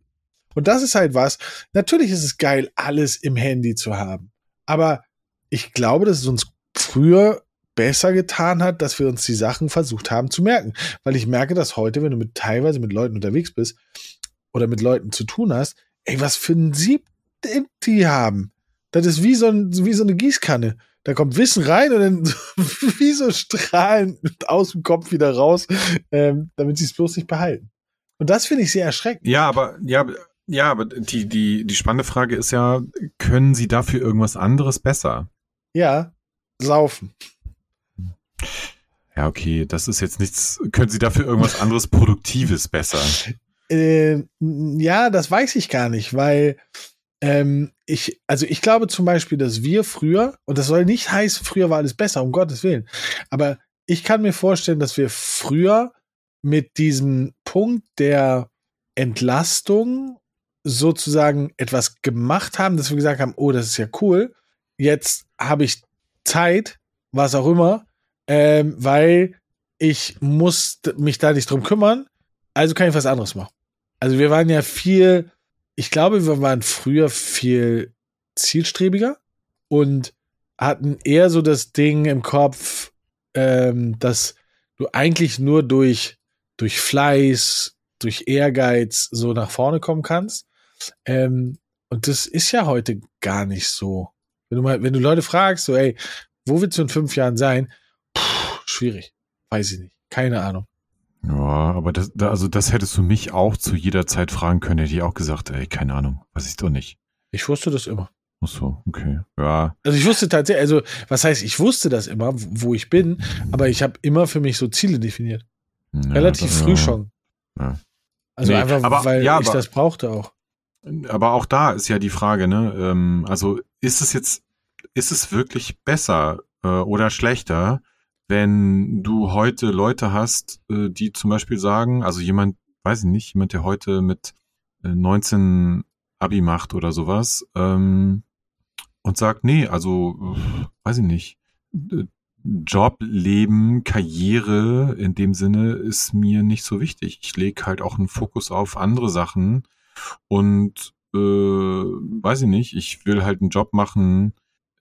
Und das ist halt was. Natürlich ist es geil, alles im Handy zu haben. Aber ich glaube, dass es uns früher besser getan hat, dass wir uns die Sachen versucht haben zu merken. Weil ich merke, dass heute, wenn du mit teilweise mit Leuten unterwegs bist oder mit Leuten zu tun hast, ey, was für ein Sieb die haben. Das ist wie so, ein, wie so eine Gießkanne. Da kommt Wissen rein und dann [laughs] wie so Strahlen aus dem Kopf wieder raus, ähm, damit sie es bloß nicht behalten. Und das finde ich sehr erschreckend. Ja, aber ja, ja, aber die die die spannende Frage ist ja, können Sie dafür irgendwas anderes besser? Ja, saufen. Ja, okay, das ist jetzt nichts. Können Sie dafür irgendwas anderes Produktives besser? Äh, ja, das weiß ich gar nicht, weil ähm, ich, also ich glaube zum Beispiel, dass wir früher, und das soll nicht heißen, früher war alles besser, um Gottes Willen, aber ich kann mir vorstellen, dass wir früher mit diesem Punkt der Entlastung sozusagen etwas gemacht haben, dass wir gesagt haben, oh, das ist ja cool, jetzt habe ich Zeit, was auch immer, ähm, weil ich muss mich da nicht drum kümmern, also kann ich was anderes machen. Also wir waren ja viel, ich glaube, wir waren früher viel zielstrebiger und hatten eher so das Ding im Kopf, ähm, dass du eigentlich nur durch, durch Fleiß, durch Ehrgeiz so nach vorne kommen kannst. Ähm, und das ist ja heute gar nicht so. Wenn du mal, wenn du Leute fragst, so, ey, wo willst du in fünf Jahren sein? Puh, schwierig. Weiß ich nicht. Keine Ahnung. Ja, aber das, da- also das hättest du mich auch zu jeder Zeit fragen können, hätte ich auch gesagt, ey, keine Ahnung, weiß ich doch nicht. Ich wusste das immer. Ach so, okay. Ja, Also ich wusste tatsächlich, also was heißt, ich wusste das immer, wo ich bin, aber ich habe immer für mich so Ziele definiert. ja, Relativ früh ja. schon. Ja. Also Nee, einfach, aber- weil ich aber- das brauchte auch. Aber auch da ist ja die Frage, ne? Ähm, also ist es jetzt, ist es wirklich besser äh, oder schlechter, wenn du heute Leute hast, äh, die zum Beispiel sagen, also jemand, weiß ich nicht, jemand, der heute mit äh, 19 Abi macht oder sowas, ähm, und sagt, nee, also, äh, weiß ich nicht, äh, Job, Leben, Karriere in dem Sinne ist mir nicht so wichtig. Ich lege halt auch einen Fokus auf andere Sachen und äh, weiß ich nicht, ich will halt einen Job machen,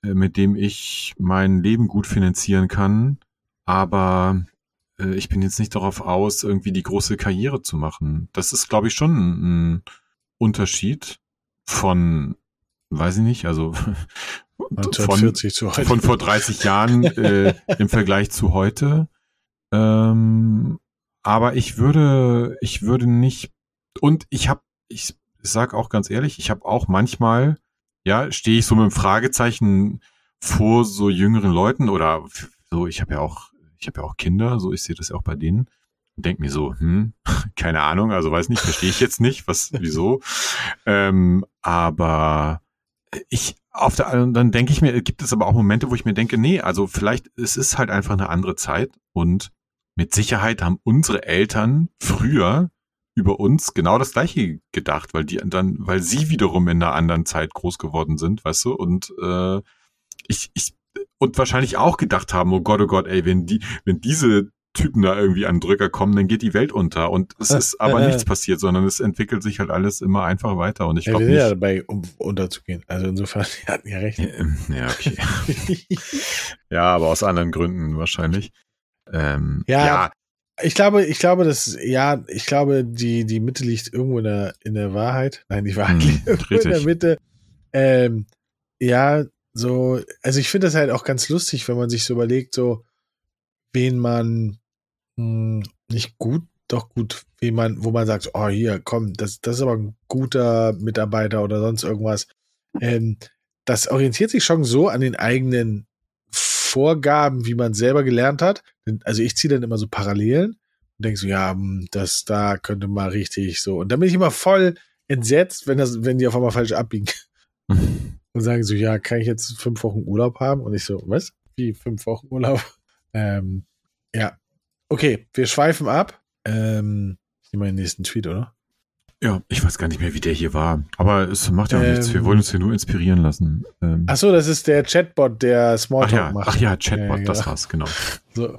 äh, mit dem ich mein Leben gut finanzieren kann, aber äh, ich bin jetzt nicht darauf aus, irgendwie die große Karriere zu machen. Das ist, glaube ich, schon ein Unterschied von, weiß ich nicht, also [laughs] von, 1940 zu heute. von vor 30 Jahren [laughs] äh, im Vergleich zu heute. Ähm, aber ich würde, ich würde nicht, und ich habe, ich sag auch ganz ehrlich, ich habe auch manchmal, ja, stehe ich so mit einem Fragezeichen vor so jüngeren Leuten oder so, ich habe ja auch, ich habe ja auch Kinder, so ich sehe das ja auch bei denen und denk mir so, hm, [laughs] keine Ahnung, also weiß nicht, verstehe ich jetzt nicht, was, wieso. Ähm, aber ich auf der dann denke ich mir, gibt es aber auch Momente, wo ich mir denke, nee, also vielleicht es ist halt einfach eine andere Zeit und mit Sicherheit haben unsere Eltern früher über uns genau das gleiche gedacht, weil die dann, weil sie wiederum in einer anderen Zeit groß geworden sind, weißt du, und äh, ich, ich und wahrscheinlich auch gedacht haben, oh Gott, oh Gott, ey, wenn die, wenn diese Typen da irgendwie an Drücker kommen, dann geht die Welt unter. Und es ist aber nichts passiert, sondern es entwickelt sich halt alles immer einfach weiter. Und ich glaube nicht. ja dabei, um unterzugehen. Also insofern, [laughs] die hatten ja recht. Ähm, Ja, okay. [laughs] ja, aber aus anderen Gründen wahrscheinlich. Ähm, Ja, ja, Ich glaube, ich glaube, dass, ja, ich glaube, die, die Mitte liegt irgendwo in der, in der Wahrheit. Nein, die Wahrheit Hm, liegt irgendwo in der. Mitte. Ähm, ja, so, also ich finde das halt auch ganz lustig, wenn man sich so überlegt, so, wen man mh, nicht gut, doch gut, wen man, wo man sagt, oh, hier, komm, das, das ist aber ein guter Mitarbeiter oder sonst irgendwas. Ähm, das orientiert sich schon so an den eigenen Vorgaben, wie man selber gelernt hat. Also ich ziehe dann immer so Parallelen und denke so, ja, hm, das da könnte mal richtig so. Und dann bin ich immer voll entsetzt, wenn das, wenn die auf einmal falsch abbiegen [laughs] und sagen so, ja, kann ich jetzt fünf Wochen Urlaub haben? Und ich so, was? Wie fünf Wochen Urlaub? [laughs] Ähm, ja. Okay, wir schweifen ab. Ähm, ich nehme meinen nächsten Tweet, oder? Ja, ich weiß gar nicht mehr, wie der hier war. Aber es macht ja auch nichts. Wir Ähm. wollen uns hier nur inspirieren lassen. Ähm, Ach so, das ist der Chatbot, der ach, Smalltalk ja, macht. ach ja, Chatbot, Ja, das genau. war's, genau. So.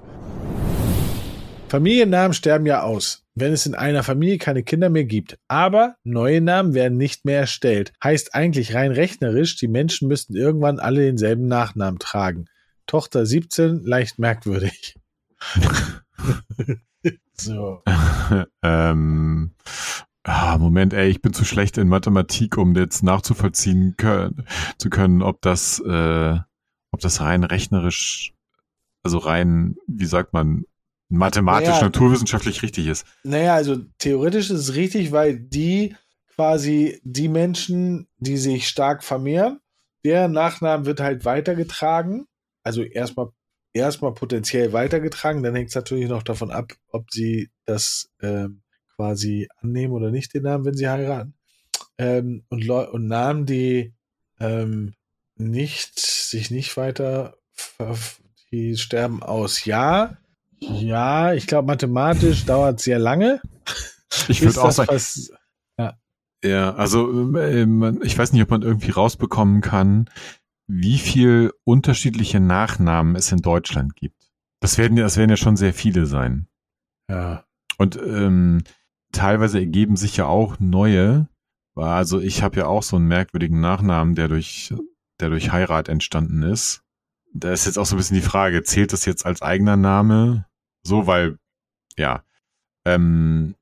Familiennamen sterben ja aus, wenn es in einer Familie keine Kinder mehr gibt. Aber neue Namen werden nicht mehr erstellt. Heißt eigentlich rein rechnerisch, die Menschen müssten irgendwann alle denselben Nachnamen tragen. Tochter 17, leicht merkwürdig. [laughs] so. [laughs] ähm, ah, Moment, ey, ich bin zu schlecht in Mathematik, um jetzt nachzuvollziehen können, zu können, ob das, äh, ob das rein rechnerisch, also rein, wie sagt man, mathematisch, Ja. naturwissenschaftlich richtig ist. Naja, also theoretisch ist es richtig, weil die quasi die Menschen, die sich stark vermehren, deren Nachnamen wird halt weitergetragen. Also erstmal erstmal potenziell weitergetragen, dann hängt es natürlich noch davon ab, ob sie das ähm, quasi annehmen oder nicht, den Namen, wenn sie heiraten. Ähm, und, und Namen, die ähm, nicht, sich nicht weiter, die sterben aus. Ja, ja, ich glaube, mathematisch dauert es sehr lange. Ich würde auch sagen, was- ja, also ähm, ich weiß nicht, ob man irgendwie rausbekommen kann, wie viel unterschiedliche Nachnamen es in Deutschland gibt. Das werden ja, das werden ja schon sehr viele sein. ja. Und ähm, teilweise ergeben sich ja auch neue. Also ich habe ja auch so einen merkwürdigen Nachnamen, der durch, der durch Heirat entstanden ist. Da ist jetzt auch so ein bisschen die Frage, zählt das jetzt als eigener Name? So, weil, ja. Ähm,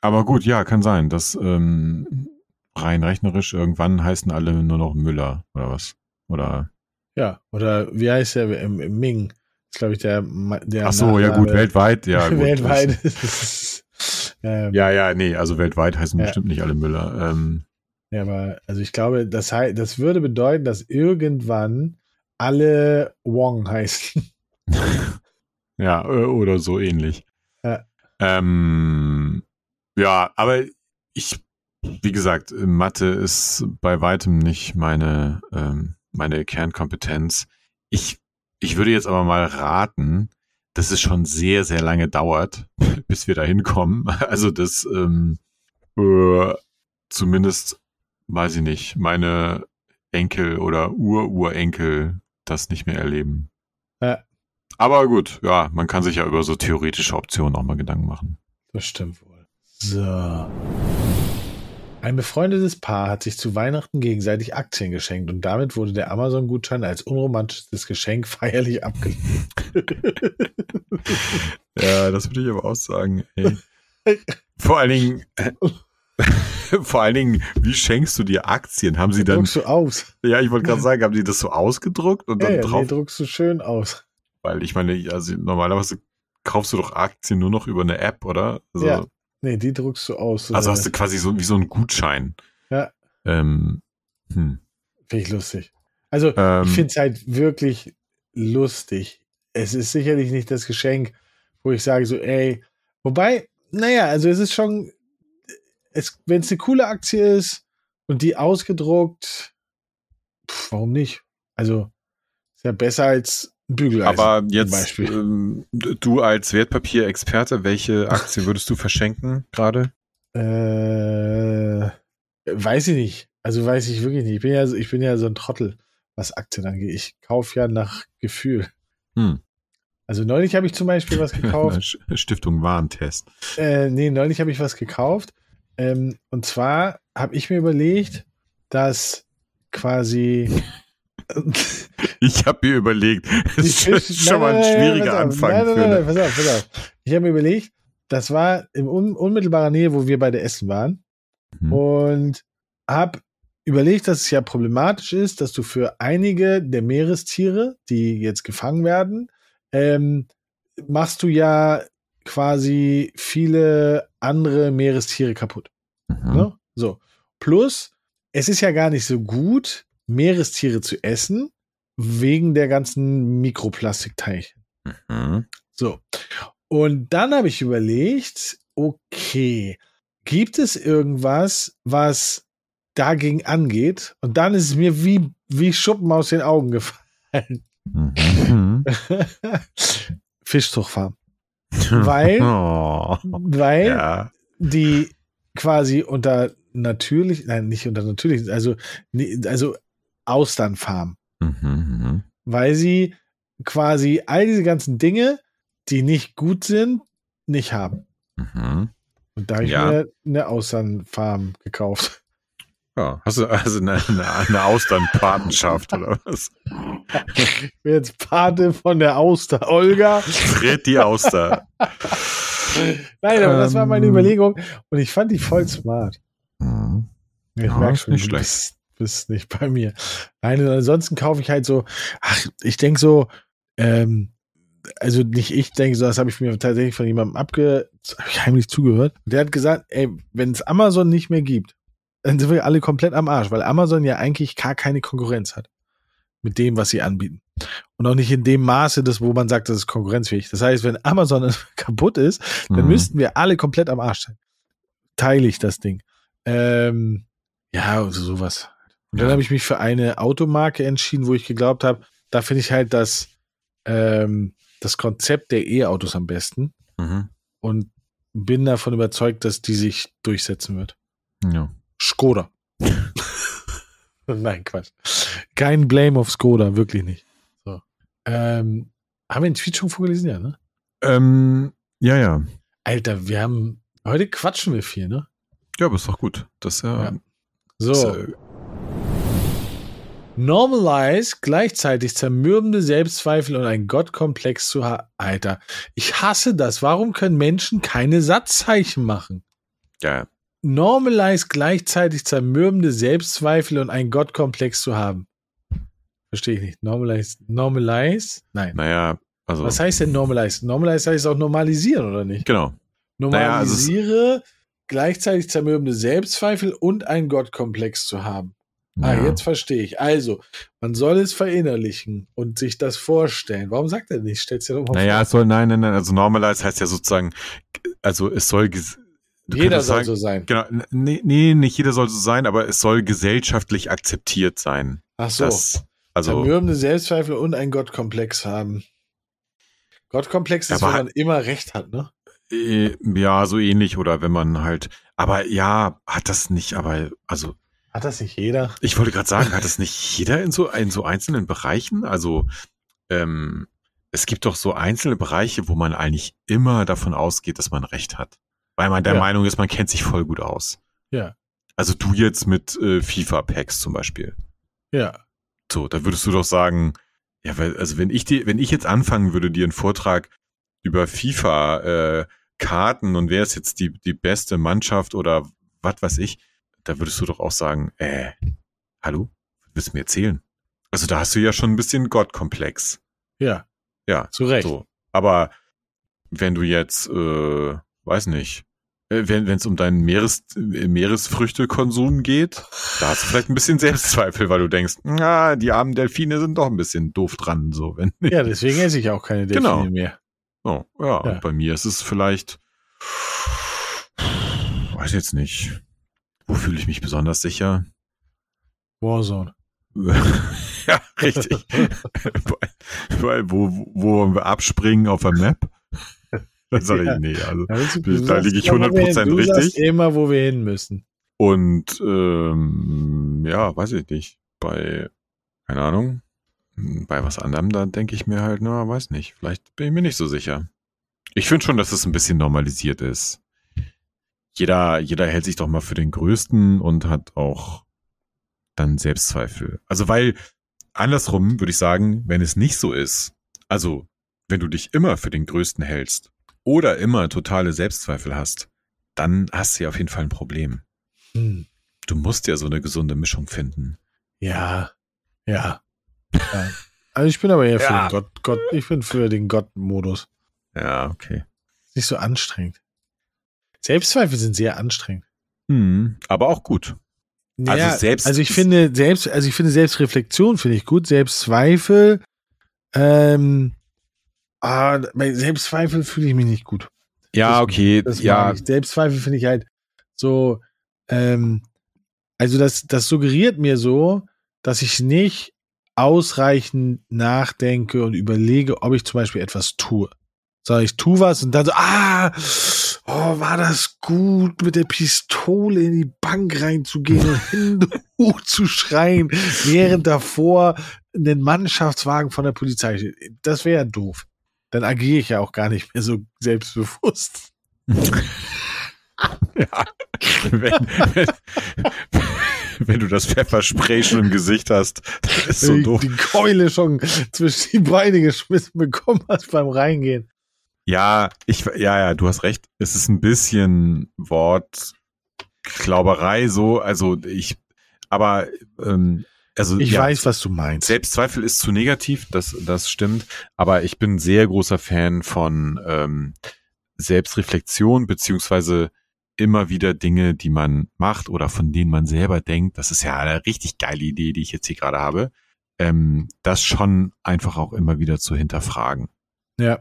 aber gut, ja, kann sein, dass ähm, rein rechnerisch irgendwann heißen alle nur noch Müller oder was. Oder Ja, oder wie heißt der im Ming? ist, glaube ich, der, der ach so, ja gut, weltweit, ja gut. [laughs] weltweit. [laughs] ähm, ja. Ja, nee, also weltweit heißen Ja. bestimmt nicht alle Müller. Ähm, ja, aber also ich glaube, das, das würde bedeuten, dass irgendwann alle Wong heißen. [laughs] Ja, äh, oder so ähnlich. Ja. Ähm, ja, aber ich, wie gesagt, Mathe ist bei weitem nicht meine, ähm, meine Kernkompetenz. Ich, ich würde jetzt aber mal raten, dass es schon sehr, sehr lange dauert, [laughs] bis wir da hinkommen. [laughs] Also, dass ähm, äh, zumindest, weiß ich nicht, meine Enkel oder Ururenkel das nicht mehr erleben. Ja. Aber gut, ja, man kann sich ja über so theoretische Optionen auch mal Gedanken machen. Das stimmt wohl. So. Ein befreundetes Paar hat sich zu Weihnachten gegenseitig Aktien geschenkt und damit wurde der Amazon-Gutschein als unromantisches Geschenk [laughs] feierlich abgelehnt. Ja, das würde ich aber auch sagen. Ey. Vor allen Dingen, [laughs] vor allen Dingen, wie schenkst du dir Aktien? Haben sie dann, druckst du aus. ja, ich wollte gerade sagen, haben die das so ausgedruckt und Ja, dann ja, drauf? nee, druckst du schön aus. Weil ich meine, also normalerweise kaufst du doch Aktien nur noch über eine App, oder? Also, Ja. Nee, die druckst du aus. also Äh, hast du quasi so wie so einen Gutschein. Ja. Ähm, hm. Finde ich lustig. Also, Ähm, ich finde es halt wirklich lustig. Es ist sicherlich nicht das Geschenk, wo ich sage so, ey, wobei, naja, also es ist schon, es, wenn es eine coole Aktie ist und die ausgedruckt, pff, warum nicht? Also, ist ja besser als Bügeleisen. aber jetzt, Beispiel. ähm, du als Wertpapierexperte, welche Aktie würdest du verschenken gerade? Äh, weiß ich nicht. Also weiß ich wirklich nicht. Ich bin ja, so- ich bin ja so ein Trottel, was Aktien angeht. Ich kaufe ja nach Gefühl. Hm. Also neulich habe ich zum Beispiel was gekauft. [laughs] Stiftung Warentest. äh, nee, neulich habe ich was gekauft. Ähm, und zwar habe ich mir überlegt, dass quasi [laughs] [laughs] Ich habe mir überlegt, [laughs] das [laughs] ist schon, mal ein schwieriger. Anfang. Nein, nein, nein, pass auf, pass auf. Ich habe mir überlegt, das war in un unmittelbarer Nähe, wo wir beide essen waren. Hm. Und habe überlegt, dass es ja problematisch ist, dass du für einige der Meerestiere, die jetzt gefangen werden, ähm, machst du ja quasi viele andere Meerestiere kaputt. Mhm. Ne? So. Plus, es ist ja gar nicht so gut, Meerestiere zu essen, wegen der ganzen Mikroplastikteilchen. Mhm. So. Und dann habe ich überlegt, okay, gibt es irgendwas, was dagegen angeht? Und dann ist es mir wie, wie Schuppen aus den Augen gefallen. Mhm. [laughs] Fischzuchtfarm. Weil- [laughs] Oh. Weil Ja. die quasi unter natürlich, nein, nicht unter natürlich, also, also Austernfarm. Mhm, mhm. Weil sie quasi all diese ganzen Dinge, die nicht gut sind, nicht haben. Mhm. Und da habe ich Ja. mir eine Austernfarm gekauft. Ja, hast du also eine, eine, eine Austernpatenschaft oder was? Ich bin jetzt Pate von der Auster. Olga. Fred die Auster. Nein, aber das war meine Ähm. Überlegung. Und ich fand die voll smart. Mhm. Ich Ja, merke schon, nicht du schlecht. Bist, nicht bei mir. Nein, ansonsten kaufe ich halt so, ach, ich denke so, ähm, also nicht ich denke so, das habe ich mir tatsächlich von jemandem abge, heimlich zugehört. Der hat gesagt, ey, wenn es Amazon nicht mehr gibt, dann sind wir alle komplett am Arsch, weil Amazon ja eigentlich gar keine Konkurrenz hat mit dem, was sie anbieten. Und auch nicht in dem Maße, das, wo man sagt, das ist konkurrenzfähig. Das heißt, wenn Amazon [laughs] kaputt ist, dann Mhm. müssten wir alle komplett am Arsch sein. Teile ich das Ding. Ähm, ja, also sowas. Und dann Ja. habe ich mich für eine Automarke entschieden, wo ich geglaubt habe, da finde ich halt das, ähm, das Konzept der E-Autos am besten Mhm. und bin davon überzeugt, dass die sich durchsetzen wird. Ja. Skoda. [laughs] Nein, Quatsch. Kein Blame auf Skoda, wirklich nicht. So. Ähm, haben wir den Tweet schon vorgelesen? Ja, ne? Ähm, ja, ja. Alter, wir haben, heute quatschen wir viel, ne? Ja, aber ist doch gut. Das ja. Ja. So. Ist, äh, Normalize gleichzeitig zermürbende Selbstzweifel und ein Gottkomplex zu haben. Alter, ich hasse das. Warum können Menschen keine Satzzeichen machen? ja. Normalize gleichzeitig zermürbende Selbstzweifel und ein Gottkomplex zu haben. Verstehe ich nicht. Normalize. Normalize? Nein. Naja, also. Was heißt denn normalize? Normalize heißt auch normalisieren, oder nicht? Genau. Naja, also Normalisiere gleichzeitig zermürbende Selbstzweifel und ein Gottkomplex zu haben. Ah, ja. jetzt verstehe ich. Also, man soll es verinnerlichen und sich das vorstellen. Warum sagt er nicht? Stell's dir doch mal Naja, es soll, nein, nein, nein, also normalize heißt ja sozusagen, also es soll, vor. Jeder soll sagen, so sein. Genau, nee, nee, nicht jeder soll so sein, aber es soll gesellschaftlich akzeptiert sein. Ach so. Das, also, Zermürbende Selbstzweifel und ein Gottkomplex haben. Gottkomplex ist, Aber wenn man immer recht hat, ne? äh, ja, so ähnlich oder wenn man halt, aber ja, hat das nicht, aber, also, Hat das nicht jeder? ich wollte gerade sagen, hat das nicht jeder in so, in so einzelnen Bereichen? Also, ähm, es gibt doch so einzelne Bereiche, wo man eigentlich immer davon ausgeht, dass man recht hat. Weil man der Ja. Meinung ist, man kennt sich voll gut aus. Ja. Also du jetzt mit äh, FIFA-Packs zum Beispiel. Ja. So, da würdest du doch sagen, ja, weil, also wenn ich dir, wenn ich jetzt anfangen würde, dir einen Vortrag über FIFA, äh, Karten und wer ist jetzt die, die beste Mannschaft oder was weiß ich, da würdest du doch auch sagen, äh, hallo? Willst du mir erzählen? Also da hast du ja schon ein bisschen Gottkomplex. Ja. Ja, Zu Recht. so. Aber wenn du jetzt, äh, weiß nicht, äh, wenn es um deinen Meeres, äh, Meeresfrüchtekonsum geht, da hast du vielleicht ein bisschen Selbstzweifel, weil du denkst, na, die armen Delfine sind doch ein bisschen doof dran, so wenn Ja, deswegen esse ich auch keine Delfine Genau. mehr. Oh, ja, Ja. und bei mir ist es vielleicht, weiß jetzt nicht, wo fühle ich mich besonders sicher? Warzone. [laughs] ja, richtig. [laughs] weil, wo, wo wollen wir abspringen auf der Map? [laughs] Da sage ich, nee, also. Du- Da liege ich immer, wo wir hin- 100% Du sagst richtig. immer, wo wir hin müssen. Und ähm, ja, weiß ich nicht. Bei, keine Ahnung, bei was anderem, da denke ich mir halt, na, weiß nicht. Vielleicht bin ich mir nicht so sicher. Ich finde schon, dass es ein bisschen normalisiert ist. Jeder, jeder hält sich doch mal für den Größten und hat auch dann Selbstzweifel. Also weil, andersrum würde ich sagen, wenn es nicht so ist, also wenn du dich immer für den Größten hältst oder immer totale Selbstzweifel hast, dann hast du ja auf jeden Fall ein Problem. Hm. Du musst ja so eine gesunde Mischung finden. Ja. Ja. ja. Also ich bin aber eher für Ja. den Gott, Gott, ich bin für den Gott-Modus. Ja, okay. Nicht so anstrengend. Selbstzweifel sind sehr anstrengend. Hm, aber auch gut. Also Ja, selbst- also ich finde selbst, also ich finde Selbstreflexion finde ich gut, Selbstzweifel, ähm, ah, bei Selbstzweifel fühle ich mich nicht gut. Ja, Das- okay. Das ja. Selbstzweifel finde ich halt so, ähm, also das, das suggeriert mir so, dass ich nicht ausreichend nachdenke und überlege, ob ich zum Beispiel etwas tue. Sondern ich tue was und dann so, ah, Oh, war das gut, mit der Pistole in die Bank reinzugehen und hin [laughs] hoch zu schreien, während davor ein Mannschaftswagen von der Polizei steht. Das wäre ja doof. Dann agiere ich ja auch gar nicht mehr so selbstbewusst. [laughs] ja. Wenn, wenn, wenn, du das Pfefferspray schon im Gesicht hast, das ist so doof. Die Keule schon zwischen die Beine geschmissen bekommen hast beim Reingehen. Ja, ich, ja, ja, du hast recht. Es ist ein bisschen Wortklauberei so. Also ich, aber ähm, also ich ja, weiß, was du meinst. Selbstzweifel ist zu negativ, das, das stimmt. Aber ich bin ein sehr großer Fan von ähm, Selbstreflexion beziehungsweise immer wieder Dinge, die man macht oder von denen man selber denkt, das ist ja eine richtig geile Idee, die ich jetzt hier gerade habe, ähm, das schon einfach auch immer wieder zu hinterfragen. Ja.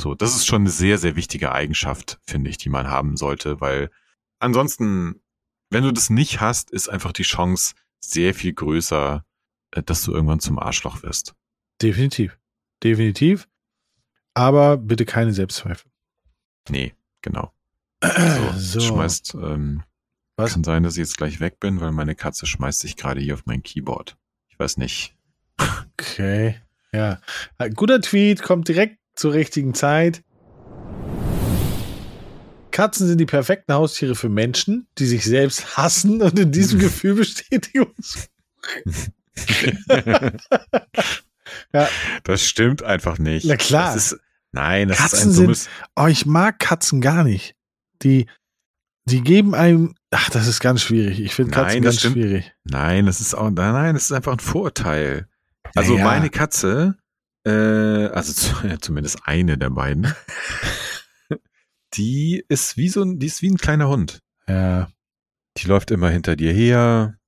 So, das ist schon eine sehr, sehr wichtige Eigenschaft, finde ich, die man haben sollte, weil ansonsten, wenn du das nicht hast, ist einfach die Chance sehr viel größer, äh, dass du irgendwann zum Arschloch wirst. Definitiv. Definitiv. Aber bitte keine Selbstzweifel. Nee, genau. [clears throat] So, so. schmeißt, ähm, Was? kann sein, dass ich jetzt gleich weg bin, weil meine Katze schmeißt sich gerade hier auf mein Keyboard. Ich weiß nicht. [laughs] Okay. Ja. Ein guter Tweet, kommt direkt zur richtigen Zeit. Katzen sind die perfekten Haustiere für Menschen, die sich selbst hassen und in diesem [laughs] Gefühl Bestätigung. [laughs] ja. Das stimmt einfach nicht. Na klar. Das ist, nein, das Katzen ist ein dummes. Sind, oh, ich mag Katzen gar nicht. Die, die geben einem. Ach, das ist ganz schwierig. Ich finde Katzen nein, ganz stimmt. schwierig. Nein, das ist auch. Nein, das ist einfach ein Vorurteil. Also Ja, ja. meine Katze, äh, also zu, [laughs] zumindest eine der beiden, [laughs] die ist wie so ein, die ist wie ein kleiner Hund. Ja. Die läuft immer hinter dir her,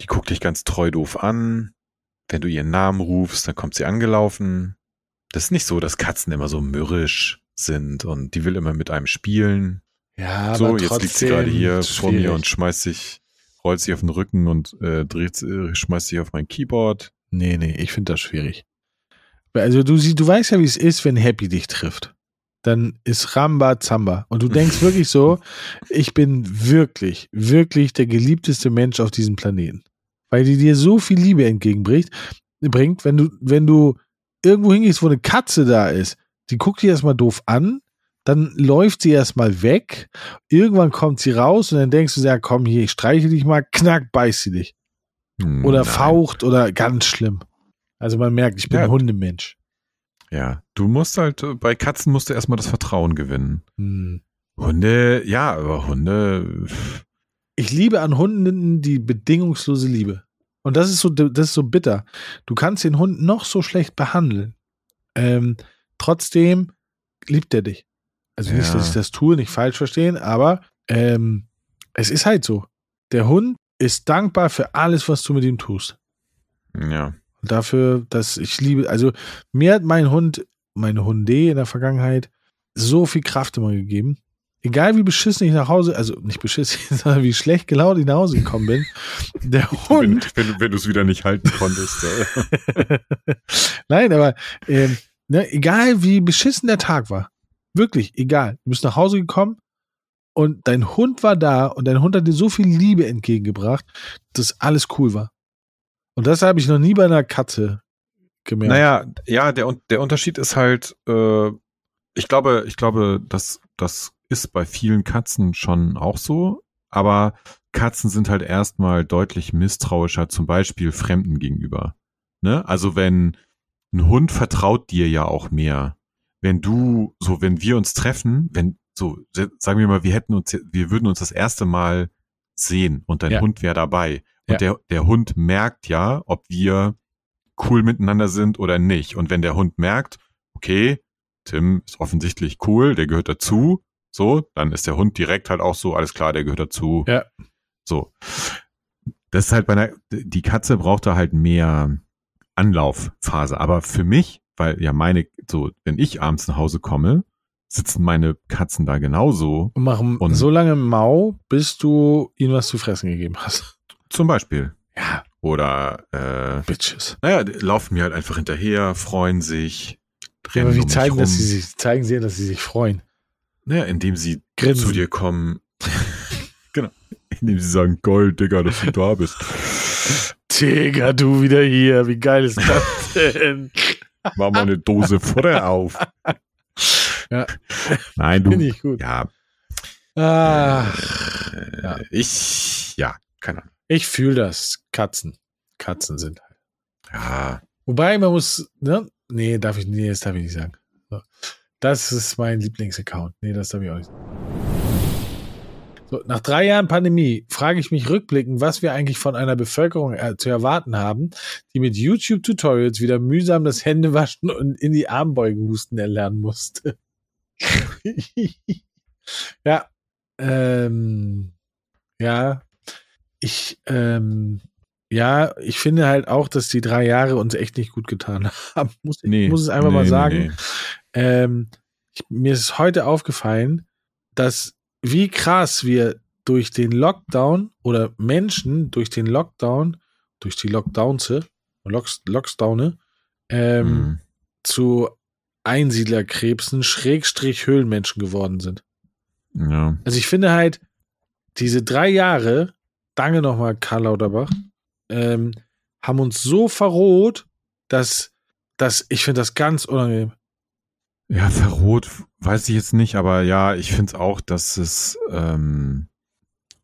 die guckt dich ganz treu doof an. Wenn du ihren Namen rufst, dann kommt sie angelaufen. Das ist nicht so, dass Katzen immer so mürrisch sind und die will immer mit einem spielen. Ja, so, aber jetzt liegt sie gerade hier vor mir und schmeißt sich, rollt sich auf den Rücken und äh, dreht, äh, schmeißt sich auf mein Keyboard. Nee, nee, ich finde das schwierig. Also du siehst, du weißt ja, wie es ist, wenn Happy dich trifft. Dann ist Ramba Zamba. Und du denkst wirklich so, [laughs] ich bin wirklich, wirklich der geliebteste Mensch auf diesem Planeten. Weil die dir so viel Liebe entgegenbringt, bringt, wenn du, wenn du irgendwo hingehst, wo eine Katze da ist, die guckt dich erstmal doof an, dann läuft sie erstmal weg, irgendwann kommt sie raus und dann denkst du, ja komm hier, ich streiche dich mal, knack, beißt sie dich. Oder nein. faucht oder ganz schlimm. Also man merkt, ich bin Ja. ein Hundemensch. Ja, du musst halt, äh, bei Katzen musst du erstmal das Vertrauen gewinnen. Hm. Hunde, ja, aber Hunde, Ich liebe an Hunden die bedingungslose Liebe. Und das ist so, das ist so bitter. Du kannst den Hund noch so schlecht behandeln. Ähm, trotzdem liebt er dich. Also nicht, Ja. dass ich das tue, nicht falsch verstehen, aber ähm, es ist halt so. Der Hund ist dankbar für alles, was du mit ihm tust. ja. Dafür, dass ich liebe, also mir hat mein Hund, meine Hunde in der Vergangenheit so viel Kraft immer gegeben. Egal wie beschissen ich nach Hause, also nicht beschissen, [laughs] sondern wie schlecht gelaunt ich nach Hause gekommen bin. [laughs] Der Wenn, Hund, wenn, wenn du es wieder nicht halten konntest. äh. [laughs] nein, aber ähm, ne, egal wie beschissen der Tag war, wirklich egal. Du bist nach Hause gekommen und dein Hund war da und dein Hund hat dir so viel Liebe entgegengebracht, dass alles cool war. Und das habe ich noch nie bei einer Katze gemerkt. Naja, ja, der, der Unterschied ist halt, äh, ich glaube, ich glaube, dass das ist bei vielen Katzen schon auch so, aber Katzen sind halt erstmal deutlich misstrauischer, zum Beispiel Fremden gegenüber. Ne? Also wenn ein Hund vertraut dir ja auch mehr. Wenn du, so wenn wir uns treffen, wenn, so, sagen wir mal, wir hätten uns, wir würden uns das erste Mal sehen und dein Ja. Hund wäre dabei. Und Ja. der, der Hund merkt ja, ob wir cool miteinander sind oder nicht. Und wenn der Hund merkt, okay, Tim ist offensichtlich cool, der gehört dazu, so, dann ist der Hund direkt halt auch so, alles klar, der gehört dazu. Ja. So. Das ist halt bei einer, die Katze braucht da halt mehr Anlaufphase. Aber für mich, weil ja meine, so, wenn ich abends nach Hause komme, sitzen meine Katzen da genauso. Und machen Und- so lange Mau, bis du ihnen was zu fressen gegeben hast. Zum Beispiel. Ja, Oder, äh, Bitches. naja, laufen mir halt einfach hinterher, freuen sich, Ja, aber wie um zeigen, dass sie sich, zeigen sie, dass sie sich freuen? Naja, indem sie Grinsen. zu dir kommen. [laughs] genau. Indem sie sagen, Gold, Digga, dass du da bist. Digga, du wieder hier. Wie geil ist das [laughs] denn? Mach mal eine Dose Futter auf. Ja. Nein, du. Finde ich gut. Ja, Ach, äh, Ja. ich, ja, keine Ahnung. Ich fühle das. Katzen. Katzen sind halt. Ja, Wobei man muss, ne? Nee, darf ich, nee, das darf ich nicht sagen. Das ist mein Lieblingsaccount. Nee, das darf ich auch nicht. So, nach drei Jahren Pandemie frage ich mich rückblickend, was wir eigentlich von einer Bevölkerung äh, zu erwarten haben, die mit YouTube-Tutorials wieder mühsam das Händewaschen und in die Armbeuge husten erlernen musste. [laughs] ja, ähm, ja, ich, ähm, ja, ich finde halt auch, dass die drei Jahre uns echt nicht gut getan [laughs] haben. Muss, ich nee. muss es einfach nee, mal sagen. nee. Ähm, ich, mir ist heute aufgefallen, dass wie krass wir durch den Lockdown oder Menschen durch den Lockdown, durch die Lockdowns, Locks, Lockdowne, ähm, Hm. zu Einsiedlerkrebsen, Schrägstrich Höhlenmenschen geworden sind. Ja. Also ich finde halt, diese drei Jahre, danke nochmal Karl Lauterbach, ähm, haben uns so verroht, dass, dass ich finde das ganz unangenehm. Ja, verrot weiß ich jetzt nicht, aber ja, ich finde es auch, dass es, ähm,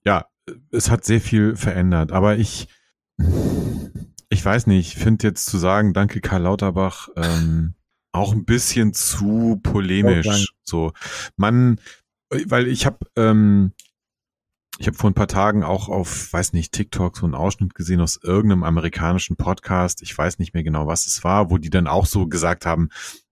ja, es hat sehr viel verändert. Aber ich, ich weiß nicht, ich finde jetzt zu sagen, danke Karl Lauterbach, ähm, auch ein bisschen zu Oh, polemisch. So, man, weil ich habe, ähm, ich habe vor ein paar Tagen auch auf, weiß nicht, TikTok so einen Ausschnitt gesehen aus irgendeinem amerikanischen Podcast. Ich weiß nicht mehr genau, was es war, wo die dann auch so gesagt haben,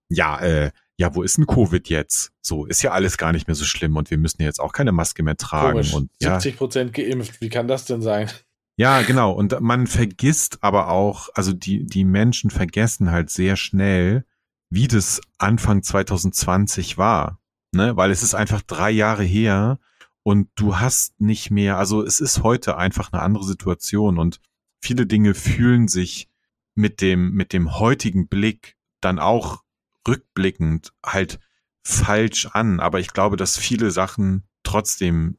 ja, äh, ja, wo ist denn Covid jetzt? So, ist ja alles gar nicht mehr so schlimm und wir müssen jetzt auch keine Maske mehr tragen. Komisch. Und ja, 70 Prozent geimpft. Wie kann das denn sein? ja, genau. Und man vergisst aber auch, also die, die Menschen vergessen halt sehr schnell, wie das Anfang 2020 war. Ne? Weil es ist einfach drei Jahre her und du hast nicht mehr, also es ist heute einfach eine andere Situation und viele Dinge fühlen sich mit dem, mit dem heutigen Blick dann auch rückblickend halt falsch an. Aber ich glaube, dass viele Sachen trotzdem